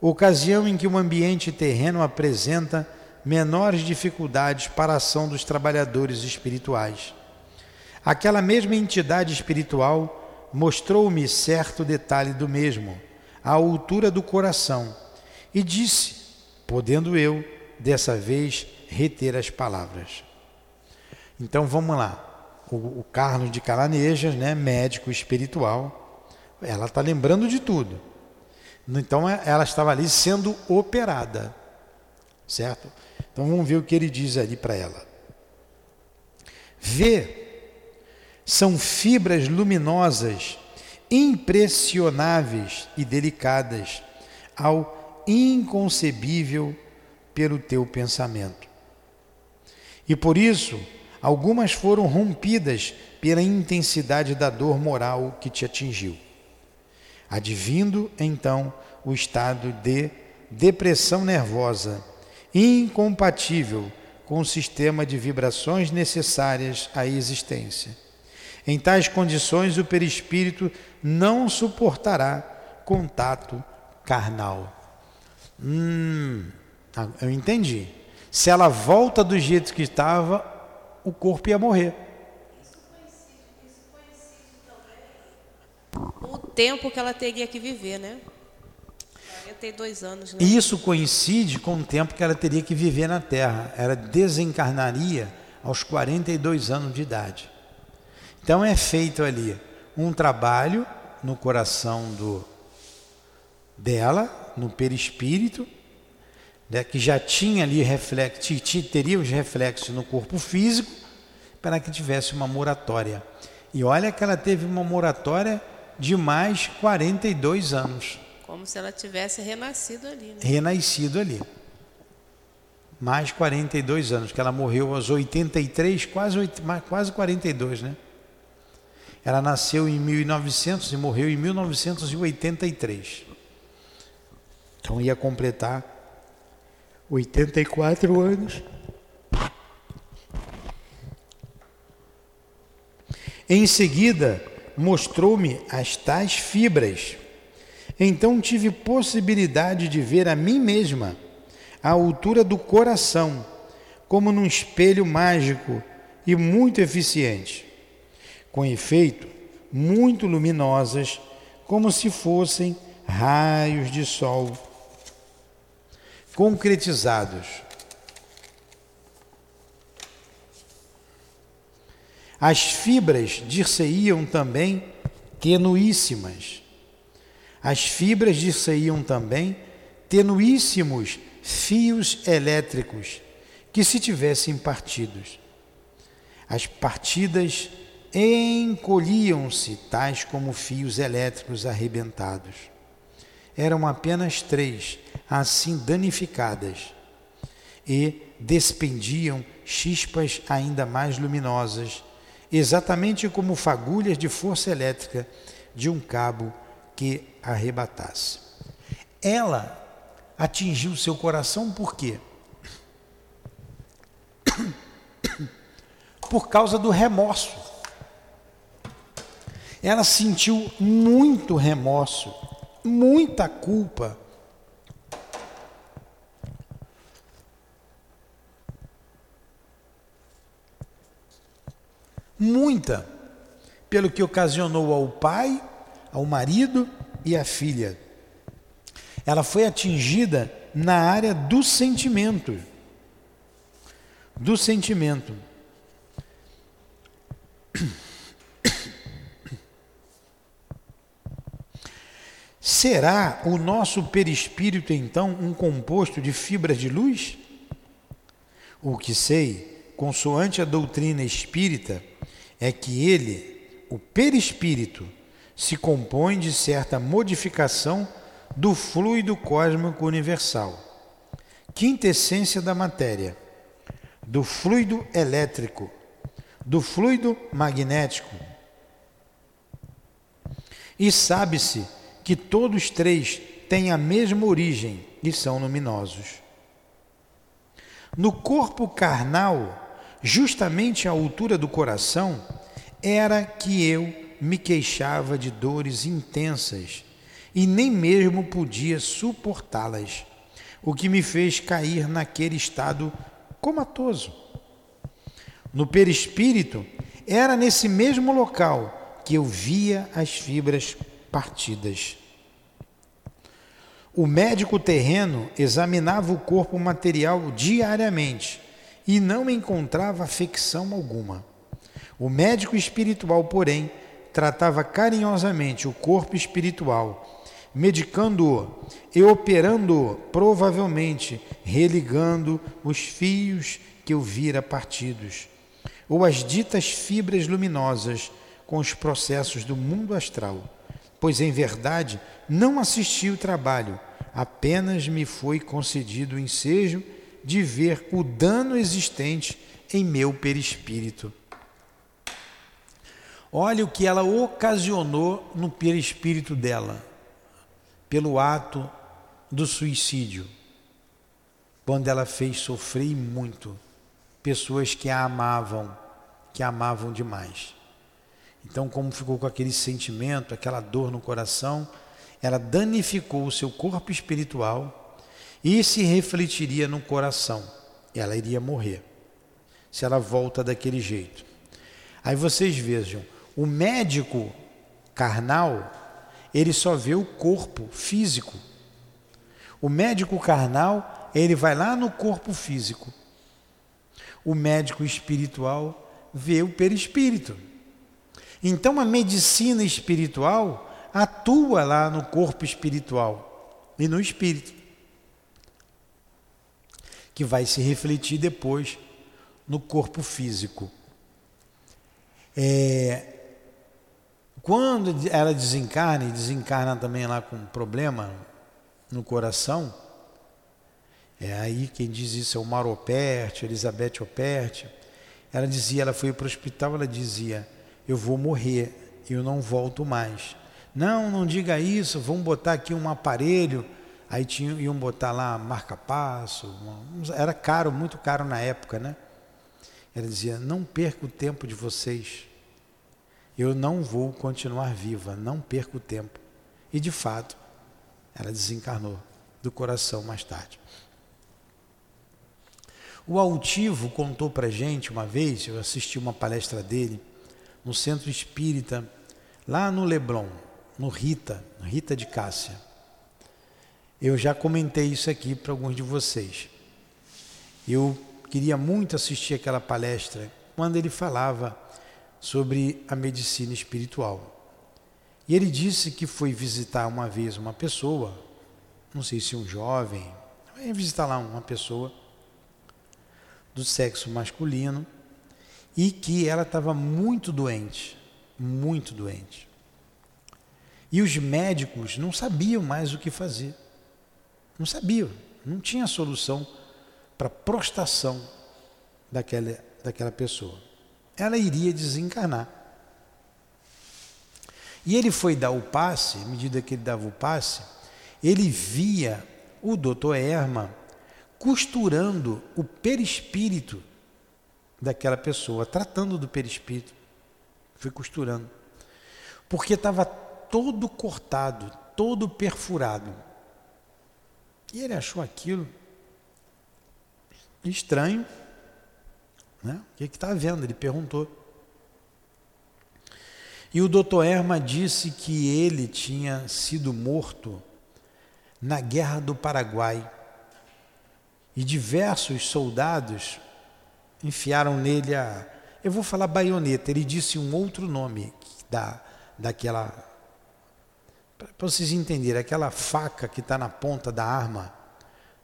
ocasião em que o ambiente terreno apresenta menores dificuldades para a ação dos trabalhadores espirituais. Aquela mesma entidade espiritual mostrou-me certo detalhe do mesmo, à altura do coração, e disse, podendo eu, dessa vez, reter as palavras. Então vamos lá. O, o Carlos de Calanejas, né, médico espiritual, ela está lembrando de tudo. Então é, ela estava ali sendo operada, certo? Então vamos ver o que ele diz ali para ela. Vê, são fibras luminosas, impressionáveis e delicadas, ao inconcebível pelo teu pensamento. E por isso, algumas foram rompidas pela intensidade da dor moral que te atingiu advindo então o estado de depressão nervosa, incompatível com o sistema de vibrações necessárias à existência. Em tais condições, o perispírito não suportará contato carnal. Hum, eu entendi. Se ela volta do jeito que estava, o corpo ia morrer. o tempo que ela teria que viver, né? 42 anos. Né? Isso coincide com o tempo que ela teria que viver na Terra. Ela desencarnaria aos 42 anos de idade. Então é feito ali um trabalho no coração do dela, no perispírito, né, que já tinha ali reflexo, teria os reflexos no corpo físico, para que tivesse uma moratória. E olha que ela teve uma moratória de mais 42 anos. Como se ela tivesse renascido ali. Né? Renascido ali. Mais 42 anos, que ela morreu aos 83, quase, quase 42, né? Ela nasceu em 1900 e morreu em 1983. Então ia completar 84 anos. Em seguida, mostrou-me as tais fibras. Então tive possibilidade de ver a mim mesma, à altura do coração, como num espelho mágico e muito eficiente. Com efeito, muito luminosas, como se fossem raios de sol concretizados As fibras dir-se-iam também tenuíssimas. As fibras dir-se-iam também tenuíssimos fios elétricos que se tivessem partidos. As partidas encolhiam-se tais como fios elétricos arrebentados. Eram apenas três, assim danificadas, e despendiam chispas ainda mais luminosas exatamente como fagulhas de força elétrica de um cabo que arrebatasse. Ela atingiu seu coração por quê? *coughs* Por causa do remorso. Ela sentiu muito remorso, muita culpa muita, pelo que ocasionou ao pai, ao marido e à filha. Ela foi atingida na área do sentimento. Do sentimento. Será o nosso perispírito então um composto de fibras de luz? O que sei, consoante a doutrina espírita, é que ele, o perispírito, se compõe de certa modificação do fluido cósmico universal, quintessência da matéria, do fluido elétrico, do fluido magnético. E sabe-se que todos três têm a mesma origem e são luminosos. No corpo carnal, justamente à altura do coração, era que eu me queixava de dores intensas e nem mesmo podia suportá-las, o que me fez cair naquele estado comatoso. No perispírito, era nesse mesmo local que eu via as fibras partidas. O médico terreno examinava o corpo material diariamente e não encontrava afecção alguma. O médico espiritual, porém, tratava carinhosamente o corpo espiritual, medicando-o e operando-o, provavelmente religando os fios que eu vira partidos, ou as ditas fibras luminosas com os processos do mundo astral, pois em verdade não assisti o trabalho, apenas me foi concedido o ensejo de ver o dano existente em meu perispírito. Olha o que ela ocasionou no perispírito dela, pelo ato do suicídio, quando ela fez sofrer muito pessoas que a amavam, que a amavam demais. Então, como ficou com aquele sentimento, aquela dor no coração, ela danificou o seu corpo espiritual e se refletiria no coração. Ela iria morrer se ela volta daquele jeito. Aí vocês vejam, o médico carnal, ele só vê o corpo físico. O médico carnal, ele vai lá no corpo físico. O médico espiritual vê o perispírito. Então a medicina espiritual atua lá no corpo espiritual e no espírito, que vai se refletir depois no corpo físico. É, quando ela desencarna, e desencarna também lá com problema no coração, é aí quem diz isso é o Mauro Operti, Elizabeth Operti. Ela dizia, ela foi para o hospital, ela dizia, eu vou morrer, eu não volto mais. Não, não diga isso, vamos botar aqui um aparelho. Aí tinham, iam botar lá marca-passo, era caro, muito caro na época, né? Ela dizia, não perca o tempo de vocês eu não vou continuar viva, não perco tempo. E de fato, ela desencarnou do coração mais tarde. O altivo contou para gente uma vez, eu assisti uma palestra dele no centro espírita, lá no Leblon, no Rita, Rita de Cássia. Eu já comentei isso aqui para alguns de vocês. Eu queria muito assistir aquela palestra quando ele falava sobre a medicina espiritual. E ele disse que foi visitar uma vez uma pessoa, não sei se um jovem, visitar lá uma pessoa do sexo masculino e que ela estava muito doente, muito doente. E os médicos não sabiam mais o que fazer. Não sabiam, não tinha solução para a prostração daquela, daquela pessoa ela iria desencarnar. E ele foi dar o passe, à medida que ele dava o passe, ele via o doutor Erma costurando o perispírito daquela pessoa, tratando do perispírito. Foi costurando. Porque estava todo cortado, todo perfurado. E ele achou aquilo estranho. Né? O que está vendo? Ele perguntou. E o doutor Erma disse que ele tinha sido morto na Guerra do Paraguai. E diversos soldados enfiaram nele a. Eu vou falar baioneta, ele disse um outro nome da, daquela. Para vocês entenderem, aquela faca que está na ponta da arma.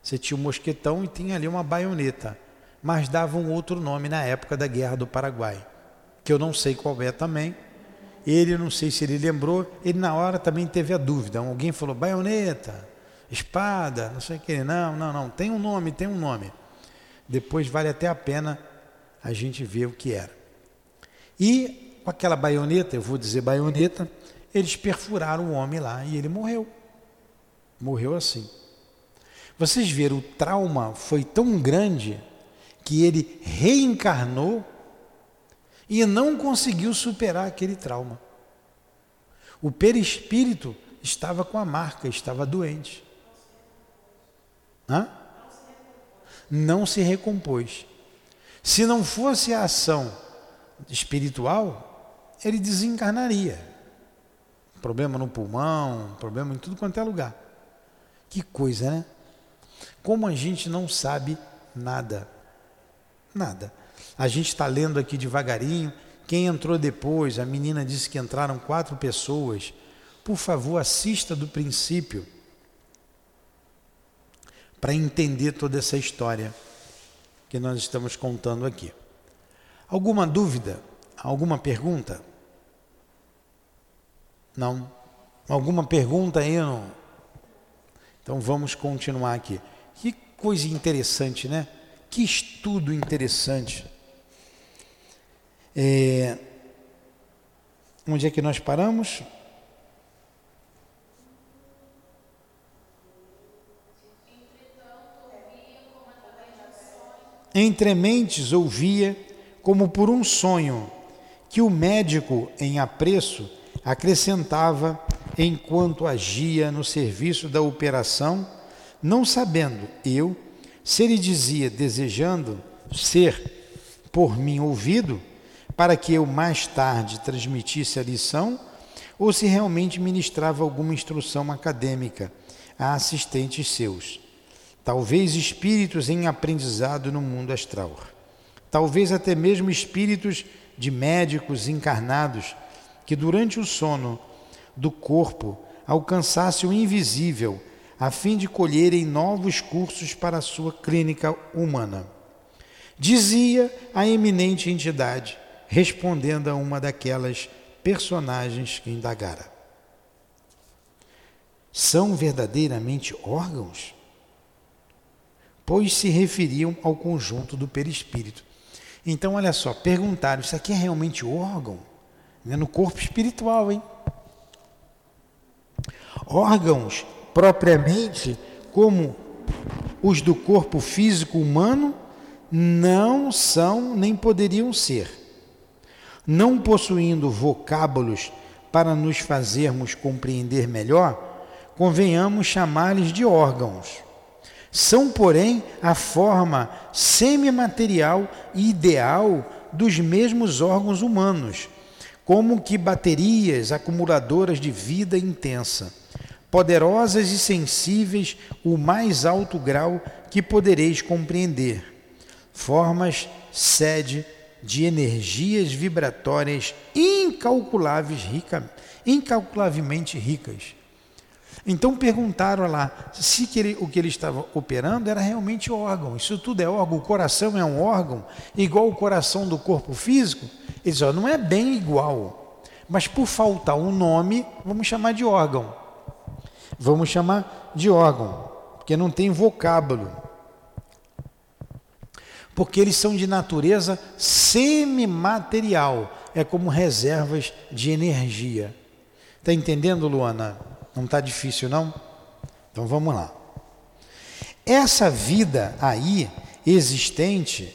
Você tinha um mosquetão e tinha ali uma baioneta mas dava um outro nome na época da Guerra do Paraguai, que eu não sei qual é também. Ele, não sei se ele lembrou, ele na hora também teve a dúvida. Alguém falou baioneta, espada, não sei o que. Não, não, não, tem um nome, tem um nome. Depois vale até a pena a gente ver o que era. E com aquela baioneta, eu vou dizer baioneta, eles perfuraram o homem lá e ele morreu. Morreu assim. Vocês viram, o trauma foi tão grande que ele reencarnou e não conseguiu superar aquele trauma. O perispírito estava com a marca, estava doente. Hã? Não se recompôs. Se não fosse a ação espiritual, ele desencarnaria. Problema no pulmão, problema em tudo quanto é lugar. Que coisa, né? Como a gente não sabe nada. Nada. A gente está lendo aqui devagarinho. Quem entrou depois, a menina disse que entraram quatro pessoas. Por favor, assista do princípio para entender toda essa história que nós estamos contando aqui. Alguma dúvida? Alguma pergunta? Não? Alguma pergunta aí? Não? Então vamos continuar aqui. Que coisa interessante, né? Que estudo interessante. É... Onde é que nós paramos? Entre mentes ouvia, como por um sonho, que o médico, em apreço, acrescentava enquanto agia no serviço da operação, não sabendo eu se ele dizia desejando ser por mim ouvido, para que eu mais tarde transmitisse a lição, ou se realmente ministrava alguma instrução acadêmica a assistentes seus. Talvez espíritos em aprendizado no mundo astral, talvez até mesmo espíritos de médicos encarnados que durante o sono do corpo alcançasse o invisível a fim de colherem novos cursos para a sua clínica humana. Dizia a eminente entidade, respondendo a uma daquelas personagens que indagara. São verdadeiramente órgãos? pois se referiam ao conjunto do perispírito. Então, olha só, perguntaram: isso aqui é realmente órgão? É no corpo espiritual, hein? Órgãos propriamente, como os do corpo físico humano, não são nem poderiam ser. Não possuindo vocábulos para nos fazermos compreender melhor, convenhamos chamar-lhes de órgãos são, porém, a forma semimaterial e ideal dos mesmos órgãos humanos, como que baterias acumuladoras de vida intensa, poderosas e sensíveis o mais alto grau que podereis compreender, formas sede de energias vibratórias incalculáveis, rica, incalculavelmente ricas então perguntaram lá se que ele, o que ele estava operando era realmente órgão. Isso tudo é órgão, o coração é um órgão, igual o coração do corpo físico. Ele disse, não é bem igual, mas por faltar um nome, vamos chamar de órgão. Vamos chamar de órgão, porque não tem vocábulo. Porque eles são de natureza semimaterial, é como reservas de energia. Está entendendo, Luana? Não está difícil, não? Então vamos lá. Essa vida aí existente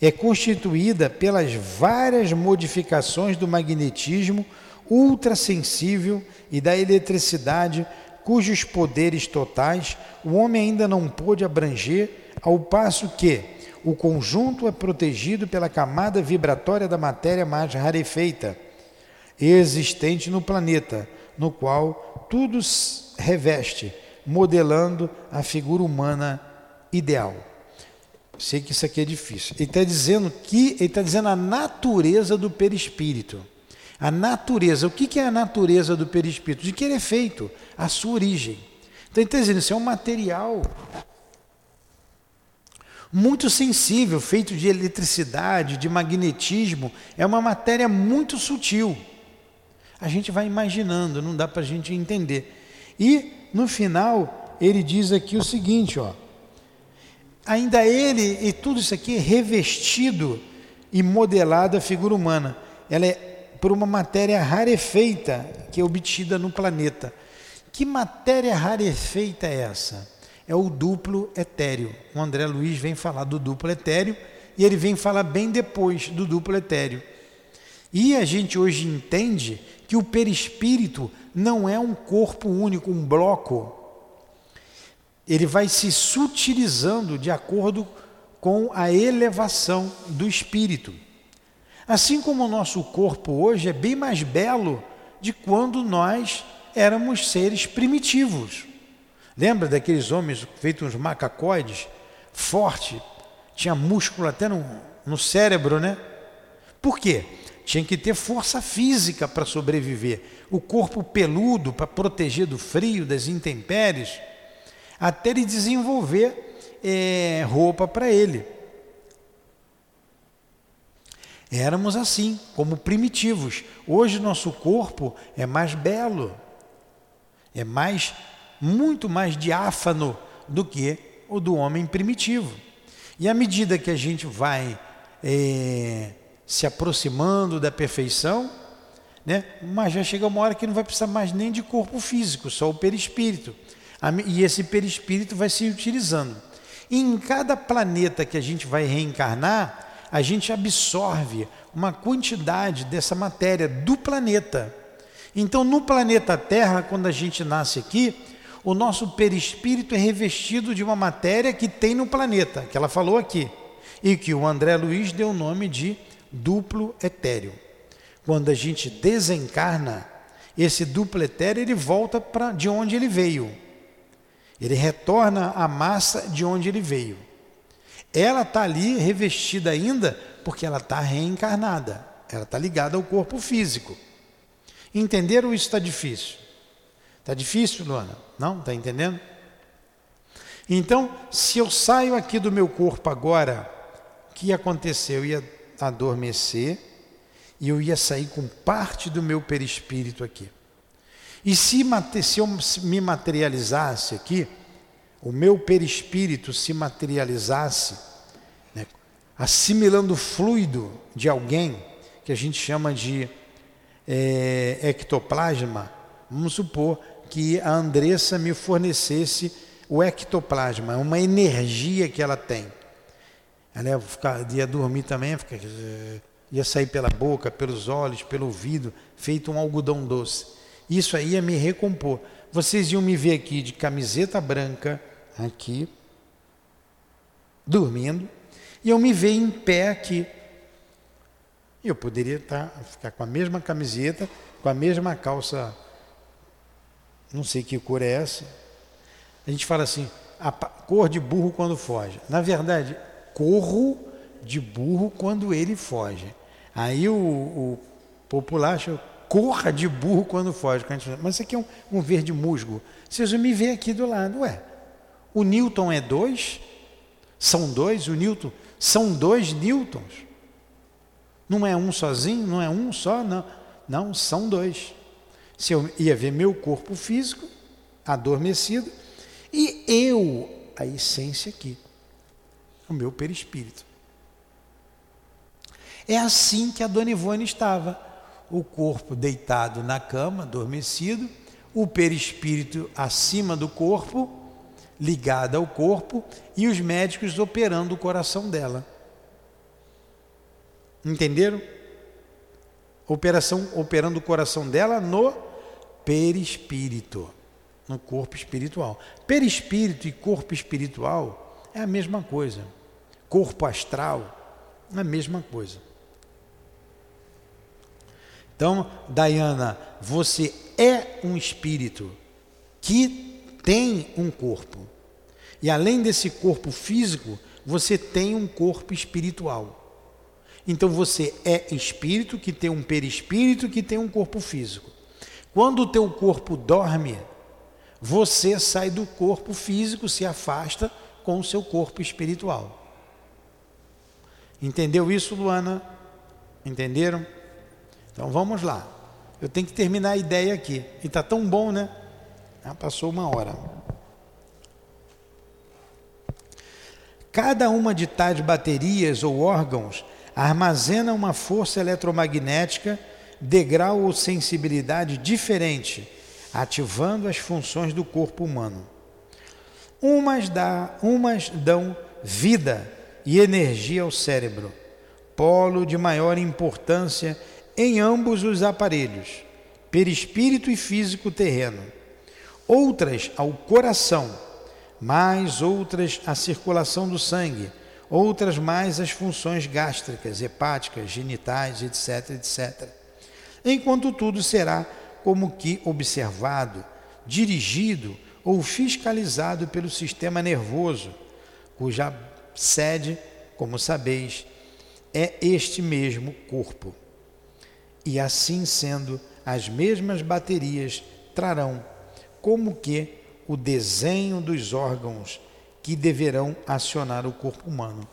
é constituída pelas várias modificações do magnetismo ultrassensível e da eletricidade, cujos poderes totais o homem ainda não pôde abranger, ao passo que o conjunto é protegido pela camada vibratória da matéria mais rarefeita existente no planeta, no qual tudo reveste, modelando a figura humana ideal. Sei que isso aqui é difícil. Ele está dizendo que ele está dizendo a natureza do perispírito. A natureza, o que é a natureza do perispírito? De que ele é feito, a sua origem. Então ele está dizendo, isso é um material muito sensível, feito de eletricidade, de magnetismo, é uma matéria muito sutil a gente vai imaginando, não dá para a gente entender. E no final ele diz aqui o seguinte, ó, ainda ele e tudo isso aqui é revestido e modelado a figura humana. Ela é por uma matéria rarefeita que é obtida no planeta. Que matéria rarefeita é essa? É o duplo etéreo. O André Luiz vem falar do duplo etéreo e ele vem falar bem depois do duplo etéreo. E a gente hoje entende que o perispírito não é um corpo único, um bloco. Ele vai se sutilizando de acordo com a elevação do espírito. Assim como o nosso corpo hoje é bem mais belo de quando nós éramos seres primitivos. Lembra daqueles homens feitos uns macacoides, forte, tinha músculo até no, no cérebro, né? Por quê? Tinha que ter força física para sobreviver, o corpo peludo para proteger do frio, das intempéries, até ele desenvolver é, roupa para ele. Éramos assim, como primitivos. Hoje nosso corpo é mais belo, é mais, muito mais diáfano do que o do homem primitivo. E à medida que a gente vai é, se aproximando da perfeição, né, mas já chega uma hora que não vai precisar mais nem de corpo físico, só o perispírito. E esse perispírito vai se utilizando. E em cada planeta que a gente vai reencarnar, a gente absorve uma quantidade dessa matéria do planeta. Então, no planeta Terra, quando a gente nasce aqui, o nosso perispírito é revestido de uma matéria que tem no planeta, que ela falou aqui, e que o André Luiz deu o nome de duplo etéreo. Quando a gente desencarna, esse duplo etéreo ele volta para de onde ele veio. Ele retorna à massa de onde ele veio. Ela está ali revestida ainda porque ela está reencarnada. Ela está ligada ao corpo físico. Entenderam isso está difícil? Está difícil, Luana? Não? Está entendendo? Então, se eu saio aqui do meu corpo agora, o que ia acontecer? Eu ia adormecer e eu ia sair com parte do meu perispírito aqui. E se, se eu me materializasse aqui, o meu perispírito se materializasse, né, assimilando o fluido de alguém, que a gente chama de é, ectoplasma, vamos supor que a Andressa me fornecesse o ectoplasma, uma energia que ela tem. Ela ia, ficar, ia dormir também, ficar, ia sair pela boca, pelos olhos, pelo ouvido, feito um algodão doce. Isso aí ia me recompor. Vocês iam me ver aqui de camiseta branca, aqui, dormindo, e eu me ver em pé aqui. Eu poderia estar, tá, ficar com a mesma camiseta, com a mesma calça, não sei que cor é essa. A gente fala assim, a cor de burro quando foge. Na verdade, corro de burro quando ele foge. Aí o, o popular acha, corra de burro quando foge. Mas isso aqui é um, um verde musgo. Vocês me ver aqui do lado. Ué, o Newton é dois? São dois? O Newton? São dois Newtons? Não é um sozinho? Não é um só? Não, não são dois. Se eu ia ver meu corpo físico adormecido e eu, a essência aqui, o meu perispírito. É assim que a dona Ivone estava. O corpo deitado na cama, adormecido, o perispírito acima do corpo ligada ao corpo e os médicos operando o coração dela. Entenderam? Operação operando o coração dela no perispírito, no corpo espiritual. Perispírito e corpo espiritual é a mesma coisa. Corpo astral é a mesma coisa. Então, Diana, você é um espírito que tem um corpo. E além desse corpo físico, você tem um corpo espiritual. Então você é espírito que tem um perispírito que tem um corpo físico. Quando o teu corpo dorme, você sai do corpo físico, se afasta com o seu corpo espiritual. Entendeu isso, Luana? Entenderam? Então vamos lá. Eu tenho que terminar a ideia aqui. E está tão bom, né? Já passou uma hora. Cada uma de tais baterias ou órgãos armazena uma força eletromagnética de grau ou sensibilidade diferente, ativando as funções do corpo humano. Umas, dá, umas dão vida e energia ao cérebro, polo de maior importância em ambos os aparelhos, perispírito e físico terreno outras ao coração, mais outras à circulação do sangue, outras mais as funções gástricas, hepáticas, genitais, etc, etc. Enquanto tudo será como que observado, dirigido ou fiscalizado pelo sistema nervoso, cuja sede, como sabeis, é este mesmo corpo. E assim sendo, as mesmas baterias trarão como que o desenho dos órgãos que deverão acionar o corpo humano.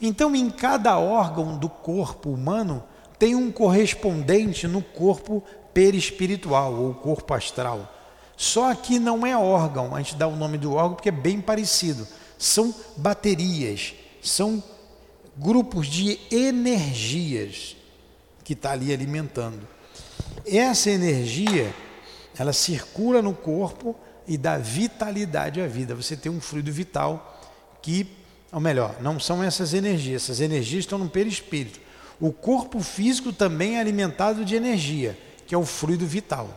Então, em cada órgão do corpo humano tem um correspondente no corpo perispiritual ou corpo astral. Só que não é órgão, a gente dá o nome do órgão porque é bem parecido. São baterias, são grupos de energias que está ali alimentando. Essa energia, ela circula no corpo e dá vitalidade à vida. Você tem um fluido vital que, ou melhor, não são essas energias, essas energias estão no perispírito. O corpo físico também é alimentado de energia, que é o fluido vital.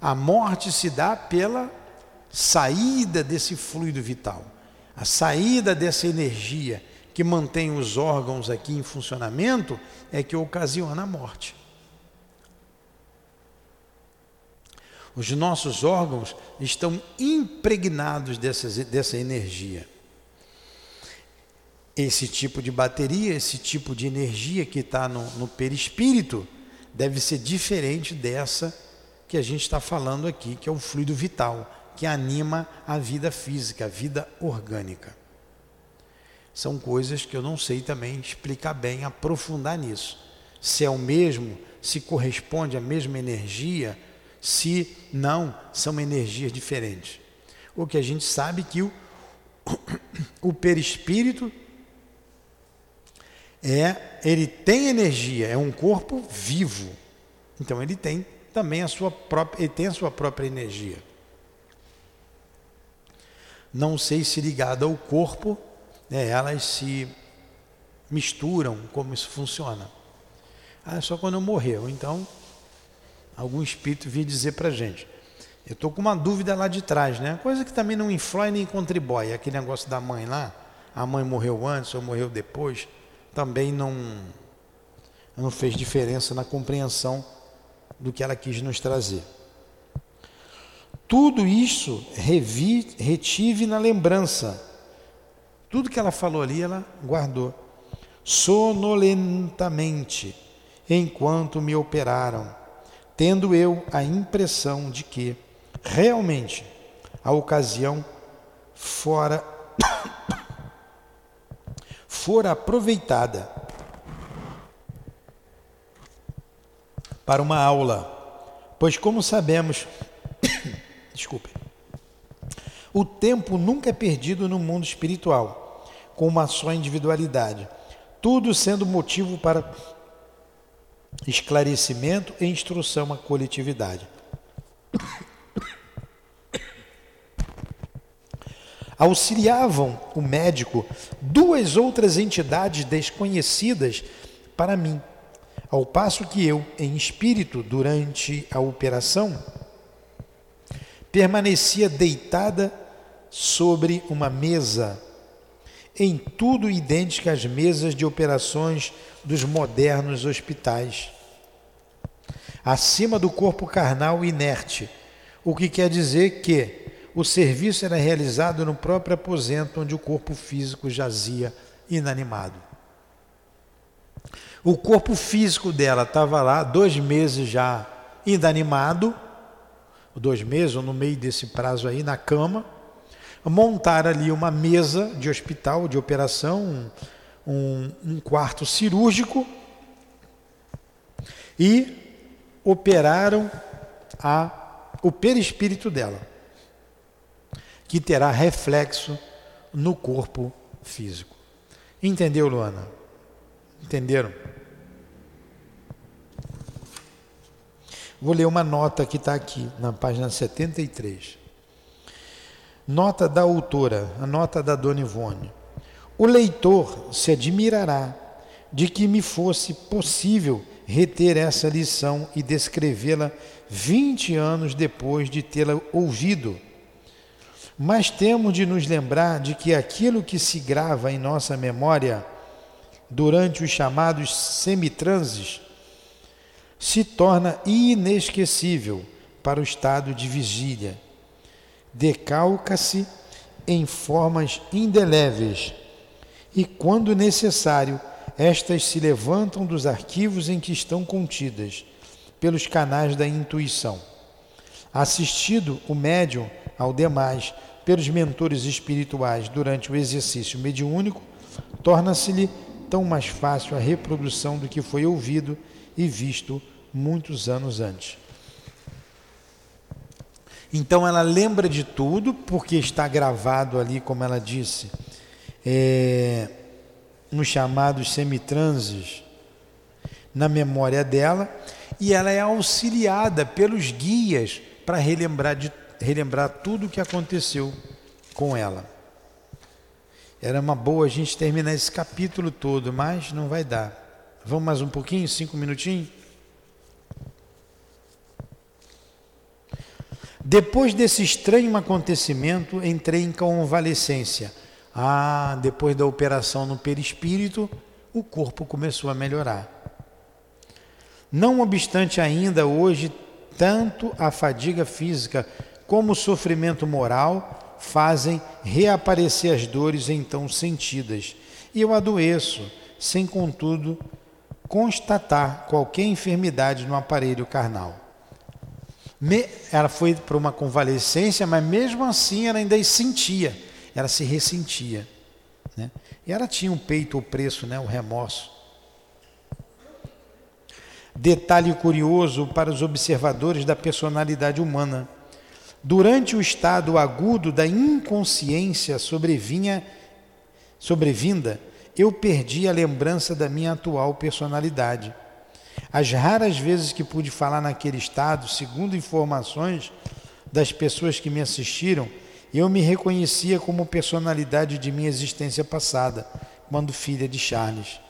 A morte se dá pela saída desse fluido vital, a saída dessa energia que mantém os órgãos aqui em funcionamento é que ocasiona a morte. Os nossos órgãos estão impregnados dessa energia. Esse tipo de bateria, esse tipo de energia que está no, no perispírito, deve ser diferente dessa que a gente está falando aqui, que é o fluido vital, que anima a vida física, a vida orgânica. São coisas que eu não sei também explicar bem, aprofundar nisso. Se é o mesmo, se corresponde à mesma energia, se não, são energias diferentes. O que a gente sabe que o, *coughs* o perispírito é, ele tem energia, é um corpo vivo. Então ele tem também a sua própria, ele tem a sua própria energia. Não sei se ligada ao corpo, né, elas se misturam, como isso funciona. Ah, é só quando eu morrer, ou então algum espírito vir dizer para gente. Eu estou com uma dúvida lá de trás, né? Coisa que também não influi nem contribui. Aquele negócio da mãe lá, a mãe morreu antes ou morreu depois, também não, não fez diferença na compreensão do que ela quis nos trazer. Tudo isso revi, retive na lembrança. Tudo que ela falou ali, ela guardou. Sonolentamente, enquanto me operaram tendo eu a impressão de que realmente a ocasião fora *coughs* fora aproveitada para uma aula, pois como sabemos, *coughs* desculpe, o tempo nunca é perdido no mundo espiritual, com uma só individualidade, tudo sendo motivo para esclarecimento e instrução à coletividade. *coughs* Auxiliavam o médico duas outras entidades desconhecidas para mim, ao passo que eu, em espírito, durante a operação, permanecia deitada sobre uma mesa, em tudo idêntica às mesas de operações dos modernos hospitais, acima do corpo carnal inerte, o que quer dizer que o serviço era realizado no próprio aposento onde o corpo físico jazia inanimado. O corpo físico dela estava lá, dois meses já inanimado, dois meses ou no meio desse prazo aí, na cama. Montaram ali uma mesa de hospital, de operação, um, um quarto cirúrgico e operaram a, o perispírito dela, que terá reflexo no corpo físico. Entendeu, Luana? Entenderam? Vou ler uma nota que está aqui, na página 73. Nota da autora, a nota da Dona Ivone. O leitor se admirará de que me fosse possível reter essa lição e descrevê-la 20 anos depois de tê-la ouvido. mas temos de nos lembrar de que aquilo que se grava em nossa memória durante os chamados semitranses se torna inesquecível para o estado de vigília. Decalca-se em formas indeléveis e, quando necessário, estas se levantam dos arquivos em que estão contidas, pelos canais da intuição. Assistido o médium ao demais pelos mentores espirituais durante o exercício mediúnico, torna-se-lhe tão mais fácil a reprodução do que foi ouvido e visto muitos anos antes. Então ela lembra de tudo, porque está gravado ali, como ela disse, é, nos chamados semitranses, na memória dela, e ela é auxiliada pelos guias para relembrar, de, relembrar tudo o que aconteceu com ela. Era uma boa a gente terminar esse capítulo todo, mas não vai dar. Vamos mais um pouquinho, cinco minutinhos? Depois desse estranho acontecimento, entrei em convalescência. Ah, depois da operação no perispírito, o corpo começou a melhorar. Não obstante ainda hoje, tanto a fadiga física como o sofrimento moral fazem reaparecer as dores então sentidas. E eu adoeço, sem contudo constatar qualquer enfermidade no aparelho carnal. Me, ela foi para uma convalescência, mas mesmo assim ela ainda sentia, ela se ressentia. Né? E ela tinha um peito opresso, né? o remorso. Detalhe curioso para os observadores da personalidade humana. Durante o estado agudo da inconsciência sobrevinha, sobrevinda, eu perdi a lembrança da minha atual personalidade. As raras vezes que pude falar naquele estado, segundo informações das pessoas que me assistiram, eu me reconhecia como personalidade de minha existência passada, quando filha de Charles.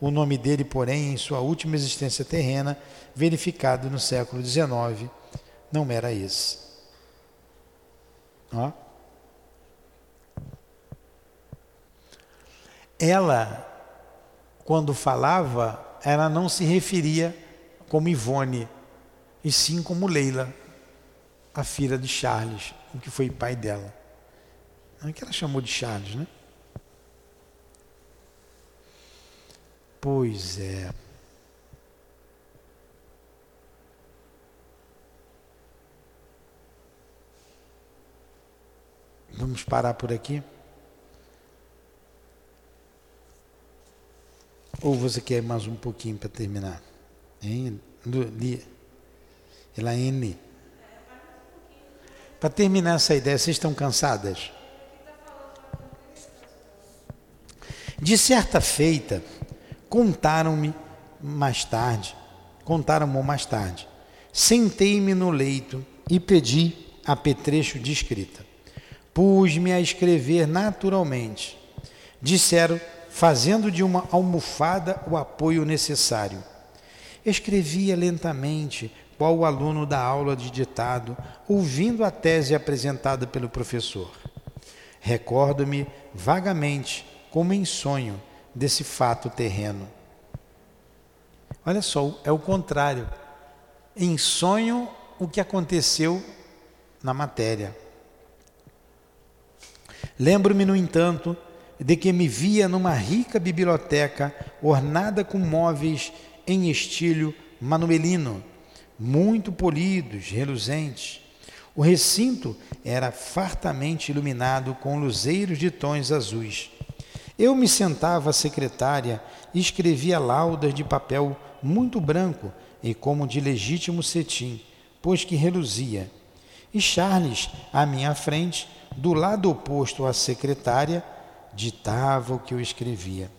O nome dele, porém, em sua última existência terrena, verificado no século XIX, não era esse. Ó. Ela, quando falava, ela não se referia como Ivone, e sim como Leila, a filha de Charles, o que foi pai dela. Não é que ela chamou de Charles, né? Pois é. Vamos parar por aqui? Ou você quer mais um pouquinho para terminar? Hein? Elaine. Para terminar essa ideia, vocês estão cansadas? De certa feita, contaram-me mais tarde, contaram-me mais tarde. Sentei-me no leito e pedi apetrecho de escrita. Pus-me a escrever naturalmente. Disseram fazendo de uma almofada o apoio necessário. Escrevia lentamente, qual o aluno da aula de ditado, ouvindo a tese apresentada pelo professor. Recordo-me vagamente, como em sonho, desse fato terreno. Olha só, é o contrário. Em sonho, o que aconteceu na matéria. Lembro-me, no entanto, de que me via numa rica biblioteca ornada com móveis em estilo manuelino, muito polidos, reluzentes. O recinto era fartamente iluminado com luzeiros de tons azuis. Eu me sentava à secretária e escrevia laudas de papel muito branco e como de legítimo cetim, pois que reluzia. E Charles, à minha frente, do lado oposto à secretária, ditava o que eu escrevia.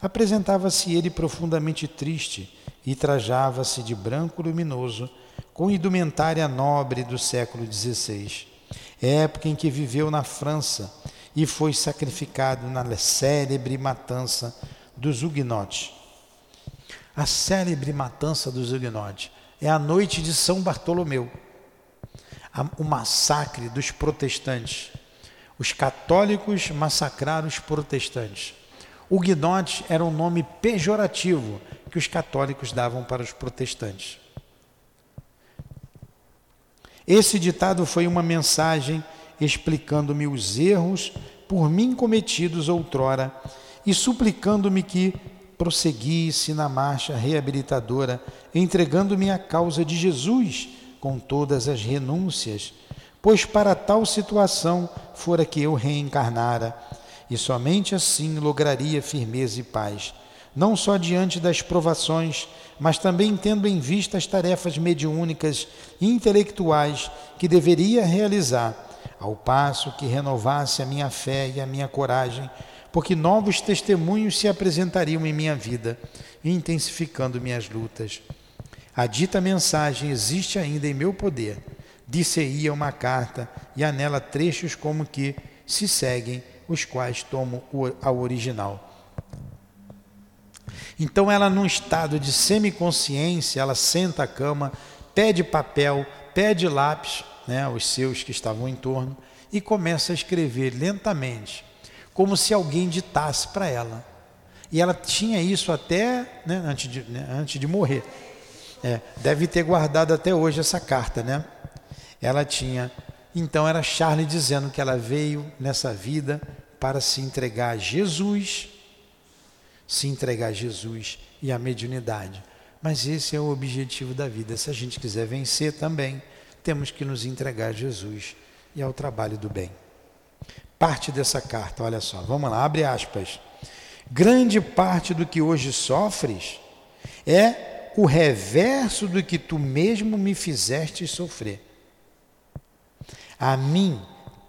Apresentava-se ele profundamente triste e trajava-se de branco luminoso, com indumentária nobre do século XVI, época em que viveu na França e foi sacrificado na célebre matança dos Huguenotes. A célebre matança dos Huguenotes é a noite de São Bartolomeu, o massacre dos protestantes Os católicos massacraram os protestantes. Huguenotes era um nome pejorativo que os católicos davam para os protestantes. Esse ditado foi uma mensagem explicando-me os erros por mim cometidos outrora e suplicando-me que prosseguisse na marcha reabilitadora, entregando-me à causa de Jesus com todas as renúncias, pois para tal situação fora que eu reencarnara, e somente assim lograria firmeza e paz, não só diante das provações, mas também tendo em vista as tarefas mediúnicas e intelectuais que deveria realizar, ao passo que renovasse a minha fé e a minha coragem porque novos testemunhos se apresentariam em minha vida, intensificando minhas lutas. A dita mensagem existe ainda em meu poder. Disse-ia uma carta e há nela trechos como que se seguem, os quais tomo ao original. Então ela, num estado de semiconsciência, ela senta a cama, pede papel, pede lápis, né, os seus que estavam em torno, e começa a escrever lentamente como se alguém ditasse para ela. E ela tinha isso até né, antes, de, né, antes de morrer. É, deve ter guardado até hoje essa carta, né? Ela tinha. Então era Charlie dizendo que ela veio nessa vida para se entregar a Jesus, se entregar a Jesus e à mediunidade. Mas esse é o objetivo da vida. Se a gente quiser vencer também, temos que nos entregar a Jesus e ao trabalho do bem parte dessa carta, olha só, vamos lá, abre aspas. Grande parte do que hoje sofres é o reverso do que tu mesmo me fizeste sofrer. A mim,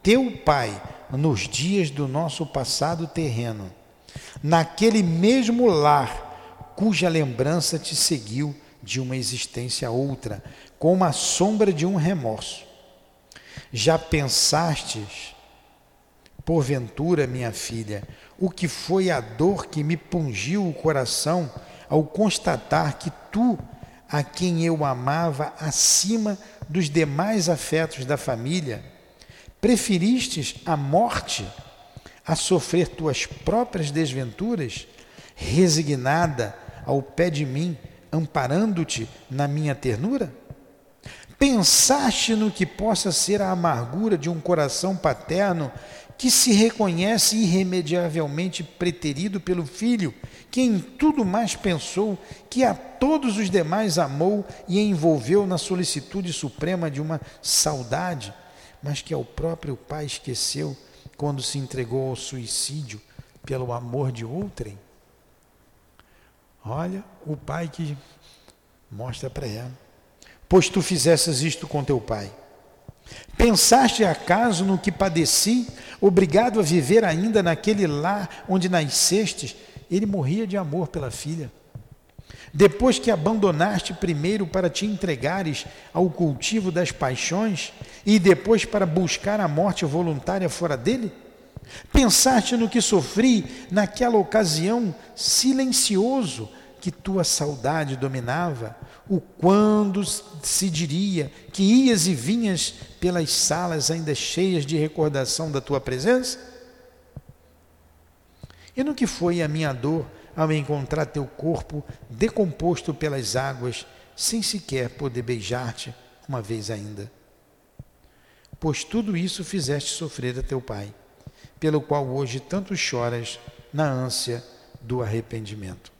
teu pai, nos dias do nosso passado terreno, naquele mesmo lar cuja lembrança te seguiu de uma existência outra, como a sombra de um remorso. Já pensastes Porventura, minha filha, o que foi a dor que me pungiu o coração ao constatar que tu, a quem eu amava acima dos demais afetos da família, preferistes a morte a sofrer tuas próprias desventuras, resignada ao pé de mim, amparando-te na minha ternura? Pensaste no que possa ser a amargura de um coração paterno que se reconhece irremediavelmente preterido pelo Filho, que em tudo mais pensou, que a todos os demais amou e envolveu na solicitude suprema de uma saudade, mas que ao próprio Pai esqueceu quando se entregou ao suicídio pelo amor de outrem? Olha o Pai que mostra para ela. Pois tu fizesses isto com teu Pai Pensaste acaso no que padeci, obrigado a viver ainda naquele lar onde nascestes? Ele morria de amor pela filha. Depois que abandonaste primeiro para te entregares ao cultivo das paixões e depois para buscar a morte voluntária fora dele? Pensaste no que sofri naquela ocasião silencioso que tua saudade dominava, o quando se diria que ias e vinhas pelas salas ainda cheias de recordação da tua presença? E no que foi a minha dor ao encontrar teu corpo decomposto pelas águas, sem sequer poder beijar-te uma vez ainda? Pois tudo isso fizeste sofrer a teu pai, pelo qual hoje tanto choras na ânsia do arrependimento.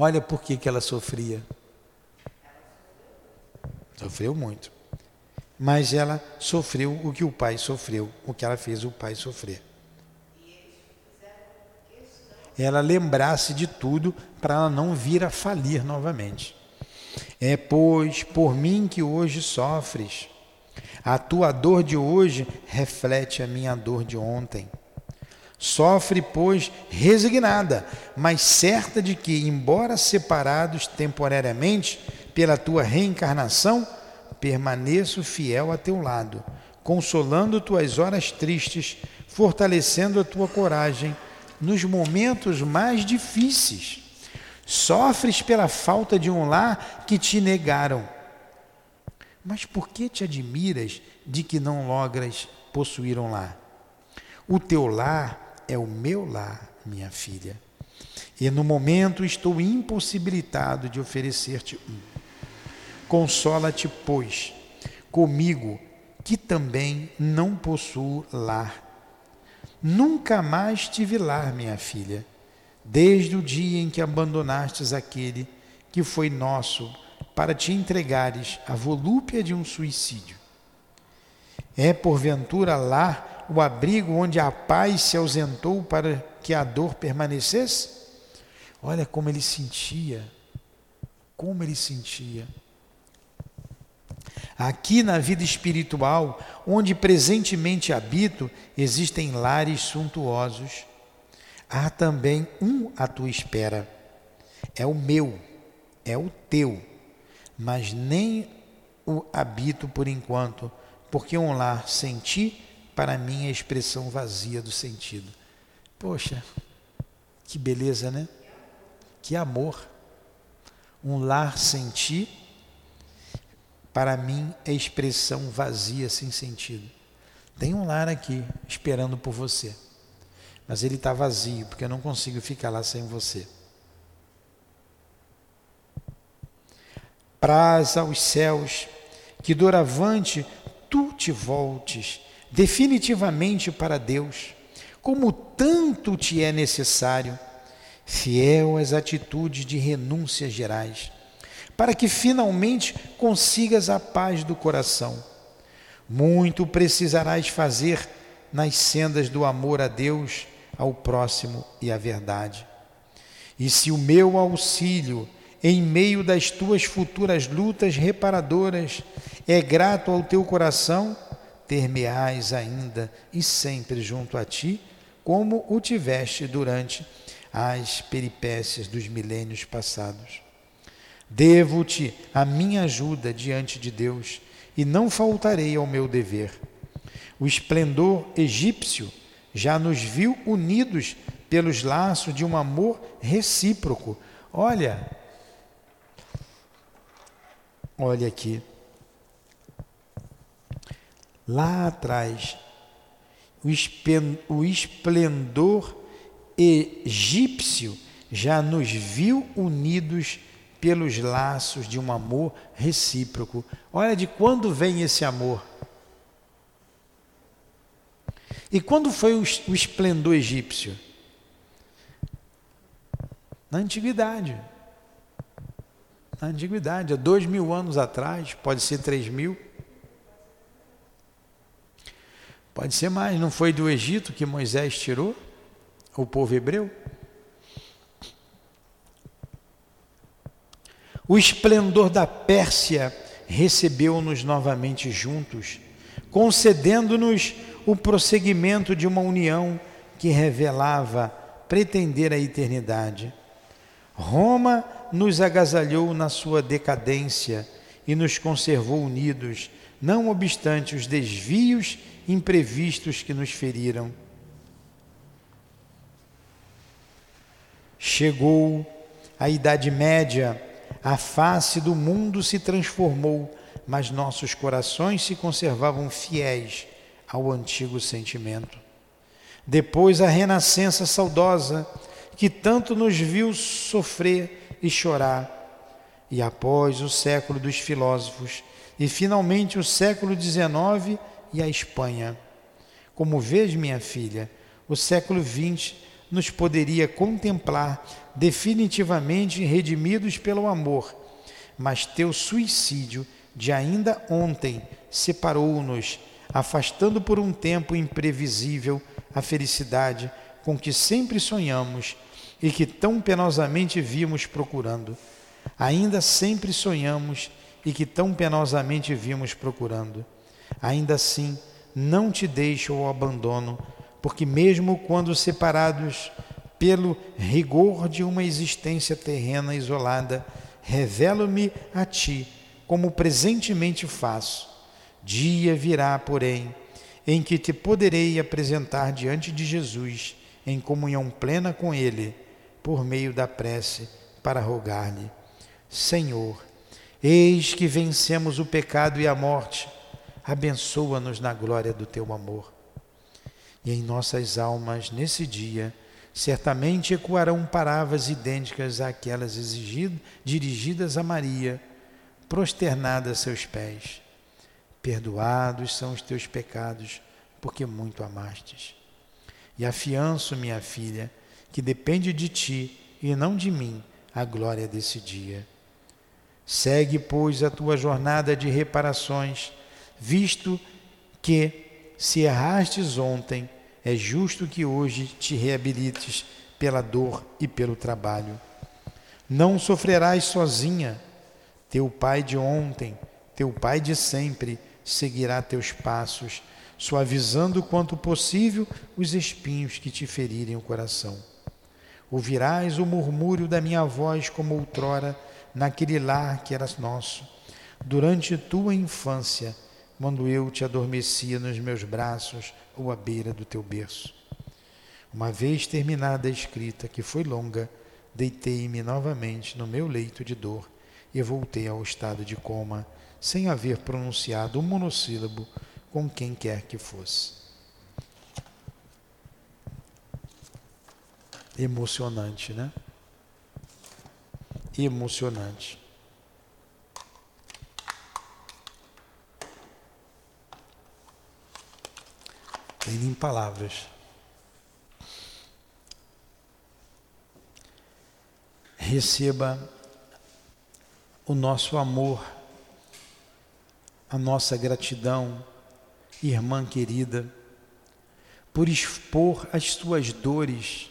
Olha por que, que ela sofria. Sofreu muito. Mas ela sofreu o que o pai sofreu, o que ela fez o pai sofrer. Ela lembrasse de tudo para ela não vir a falir novamente. É, pois, por mim que hoje sofres. A tua dor de hoje reflete a minha dor de ontem. Sofre, pois, resignada, mas certa de que, embora separados temporariamente pela tua reencarnação, permaneço fiel a teu lado, consolando tuas horas tristes, fortalecendo a tua coragem nos momentos mais difíceis. Sofres pela falta de um lar que te negaram. Mas por que te admiras de que não logras possuir um lar. O teu lar é o meu lar, minha filha. E no momento estou impossibilitado de oferecer-te um. Consola-te, pois, comigo, que também não possuo lar. Nunca mais tive lar, minha filha, desde o dia em que abandonastes aquele que foi nosso para te entregares à volúpia de um suicídio. É porventura lá o abrigo onde a paz se ausentou para que a dor permanecesse? Olha como ele sentia, como ele sentia. Aqui na vida espiritual, onde presentemente habito, existem lares suntuosos. Há também um à tua espera. É o meu, é o teu, mas nem o habito por enquanto, porque um lar sem ti, para mim, é expressão vazia do sentido. Poxa, que beleza, né? Que amor. Um lar sem ti, para mim, é expressão vazia, sem sentido. Tem um lar aqui esperando por você, mas ele está vazio, porque eu não consigo ficar lá sem você. Praz aos céus que doravante tu te voltes definitivamente para Deus, como tanto te é necessário fiel às atitudes de renúncias gerais, para que finalmente consigas a paz do coração. Muito precisarás fazer nas sendas do amor a Deus, ao próximo e à verdade. E se o meu auxílio em meio das tuas futuras lutas reparadoras é grato ao teu coração, ter-me-ás ainda e sempre junto a ti, como o tiveste durante as peripécias dos milênios passados. Devo-te a minha ajuda diante de Deus e não faltarei ao meu dever. O esplendor egípcio já nos viu unidos pelos laços de um amor recíproco. Olha, olha aqui. Lá atrás, o esplendor egípcio já nos viu unidos pelos laços de um amor recíproco. Olha de quando vem esse amor. E quando foi o, esplendor egípcio? Na antiguidade. Na antiguidade, há dois mil anos atrás, pode ser três mil. Pode ser mais, não foi do Egito que Moisés tirou? o povo hebreu? O esplendor da Pérsia recebeu-nos novamente juntos, concedendo-nos o prosseguimento de uma união que revelava pretender a eternidade. Roma nos agasalhou na sua decadência e nos conservou unidos, não obstante os desvios imprevistos que nos feriram. Chegou a Idade Média, a face do mundo se transformou, mas nossos corações se conservavam fiéis ao antigo sentimento. Depois a renascença saudosa, que tanto nos viu sofrer e chorar, e após o século dos filósofos, e finalmente o século XIX e a Espanha. Como vês, minha filha, o século XX nos poderia contemplar definitivamente redimidos pelo amor, mas teu suicídio de ainda ontem separou-nos, afastando por um tempo imprevisível a felicidade com que sempre sonhamos e que tão penosamente vimos procurando. Ainda sempre sonhamos e que tão penosamente vimos procurando. Ainda assim, não te deixo ao abandono porque mesmo quando separados pelo rigor de uma existência terrena isolada, revelo-me a ti, como presentemente faço. Dia virá, porém, em que te poderei apresentar diante de Jesus, em comunhão plena com Ele, por meio da prece, para rogar-lhe: Senhor, eis que vencemos o pecado e a morte abençoa-nos na glória do teu amor. E em nossas almas, nesse dia, certamente ecoarão palavras idênticas àquelas exigidas, dirigidas a Maria, prosternada a seus pés. Perdoados são os teus pecados, porque muito amastes. E afianço, minha filha, que depende de ti e não de mim a glória desse dia. Segue, pois, a tua jornada de reparações, visto que, se errastes ontem, é justo que hoje te reabilites pela dor e pelo trabalho. Não sofrerás sozinha. Teu pai de ontem, teu pai de sempre, seguirá teus passos, suavizando quanto possível os espinhos que te ferirem o coração. Ouvirás o murmúrio da minha voz como outrora, naquele lar que era nosso, durante tua infância, quando eu te adormecia nos meus braços ou à beira do teu berço. Uma vez terminada a escrita, que foi longa, deitei-me novamente no meu leito de dor e voltei ao estado de coma, sem haver pronunciado um monossílabo com quem quer que fosse. Emocionante, né? Emocionante. Nem palavras. Receba o nosso amor, a nossa gratidão, irmã querida, por expor as tuas dores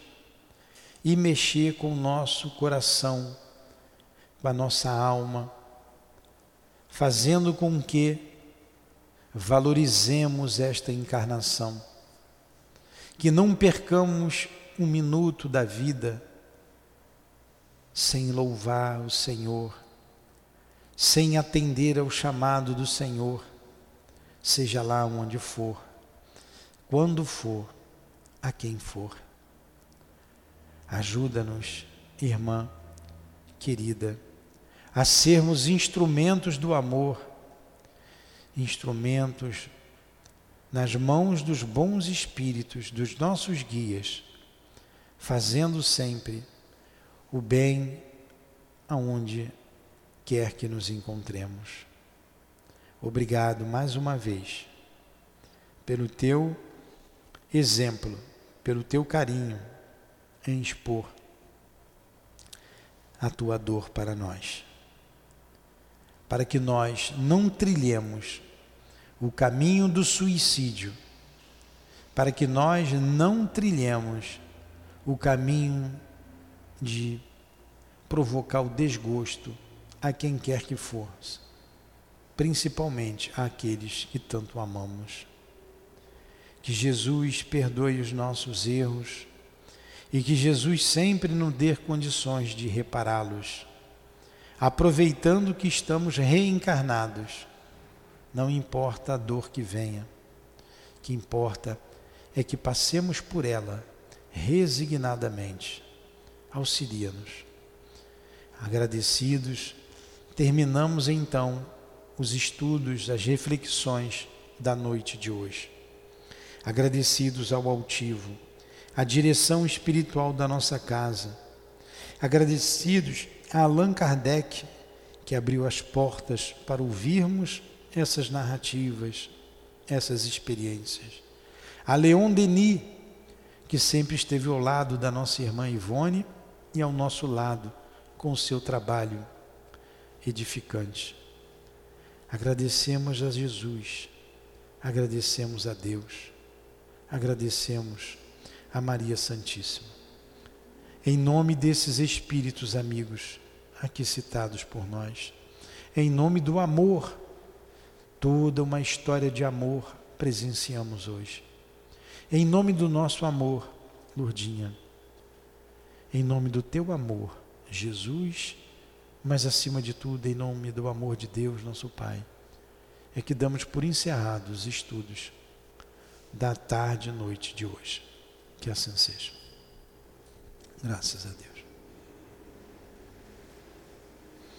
e mexer com o nosso coração, com a nossa alma, fazendo com que valorizemos esta encarnação, que não percamos um minuto da vida sem louvar o Senhor, sem atender ao chamado do Senhor, seja lá onde for, quando for, a quem for. Ajuda-nos, irmã querida, a sermos instrumentos do amor, instrumentos nas mãos dos bons espíritos, dos nossos guias, fazendo sempre o bem aonde quer que nos encontremos. Obrigado mais uma vez pelo teu exemplo, pelo teu carinho, em expor a tua dor para nós, para que nós não trilhemos o caminho do suicídio, para que nós não trilhemos o caminho de provocar o desgosto a quem quer que for, principalmente àqueles que tanto amamos. Que Jesus perdoe os nossos erros e que Jesus sempre nos dê condições de repará-los, aproveitando que estamos reencarnados. Não importa a dor que venha, o que importa é que passemos por ela resignadamente. Auxilia-nos. Agradecidos, terminamos então os estudos, as reflexões da noite de hoje. Agradecidos ao altivo a direção espiritual da nossa casa. Agradecidos a Allan Kardec, que abriu as portas para ouvirmos essas narrativas, essas experiências. A Leon Denis, que sempre esteve ao lado da nossa irmã Ivone e ao nosso lado com o seu trabalho edificante. Agradecemos a Jesus, agradecemos a Deus, agradecemos a Maria Santíssima. Em nome desses espíritos amigos aqui citados por nós, em nome do amor, toda uma história de amor presenciamos hoje. Em nome do nosso amor, Lourdinha, em nome do teu amor, Jesus, mas acima de tudo, em nome do amor de Deus, nosso Pai, é que damos por encerrados os estudos da tarde e noite de hoje. Que assim seja. Graças a Deus.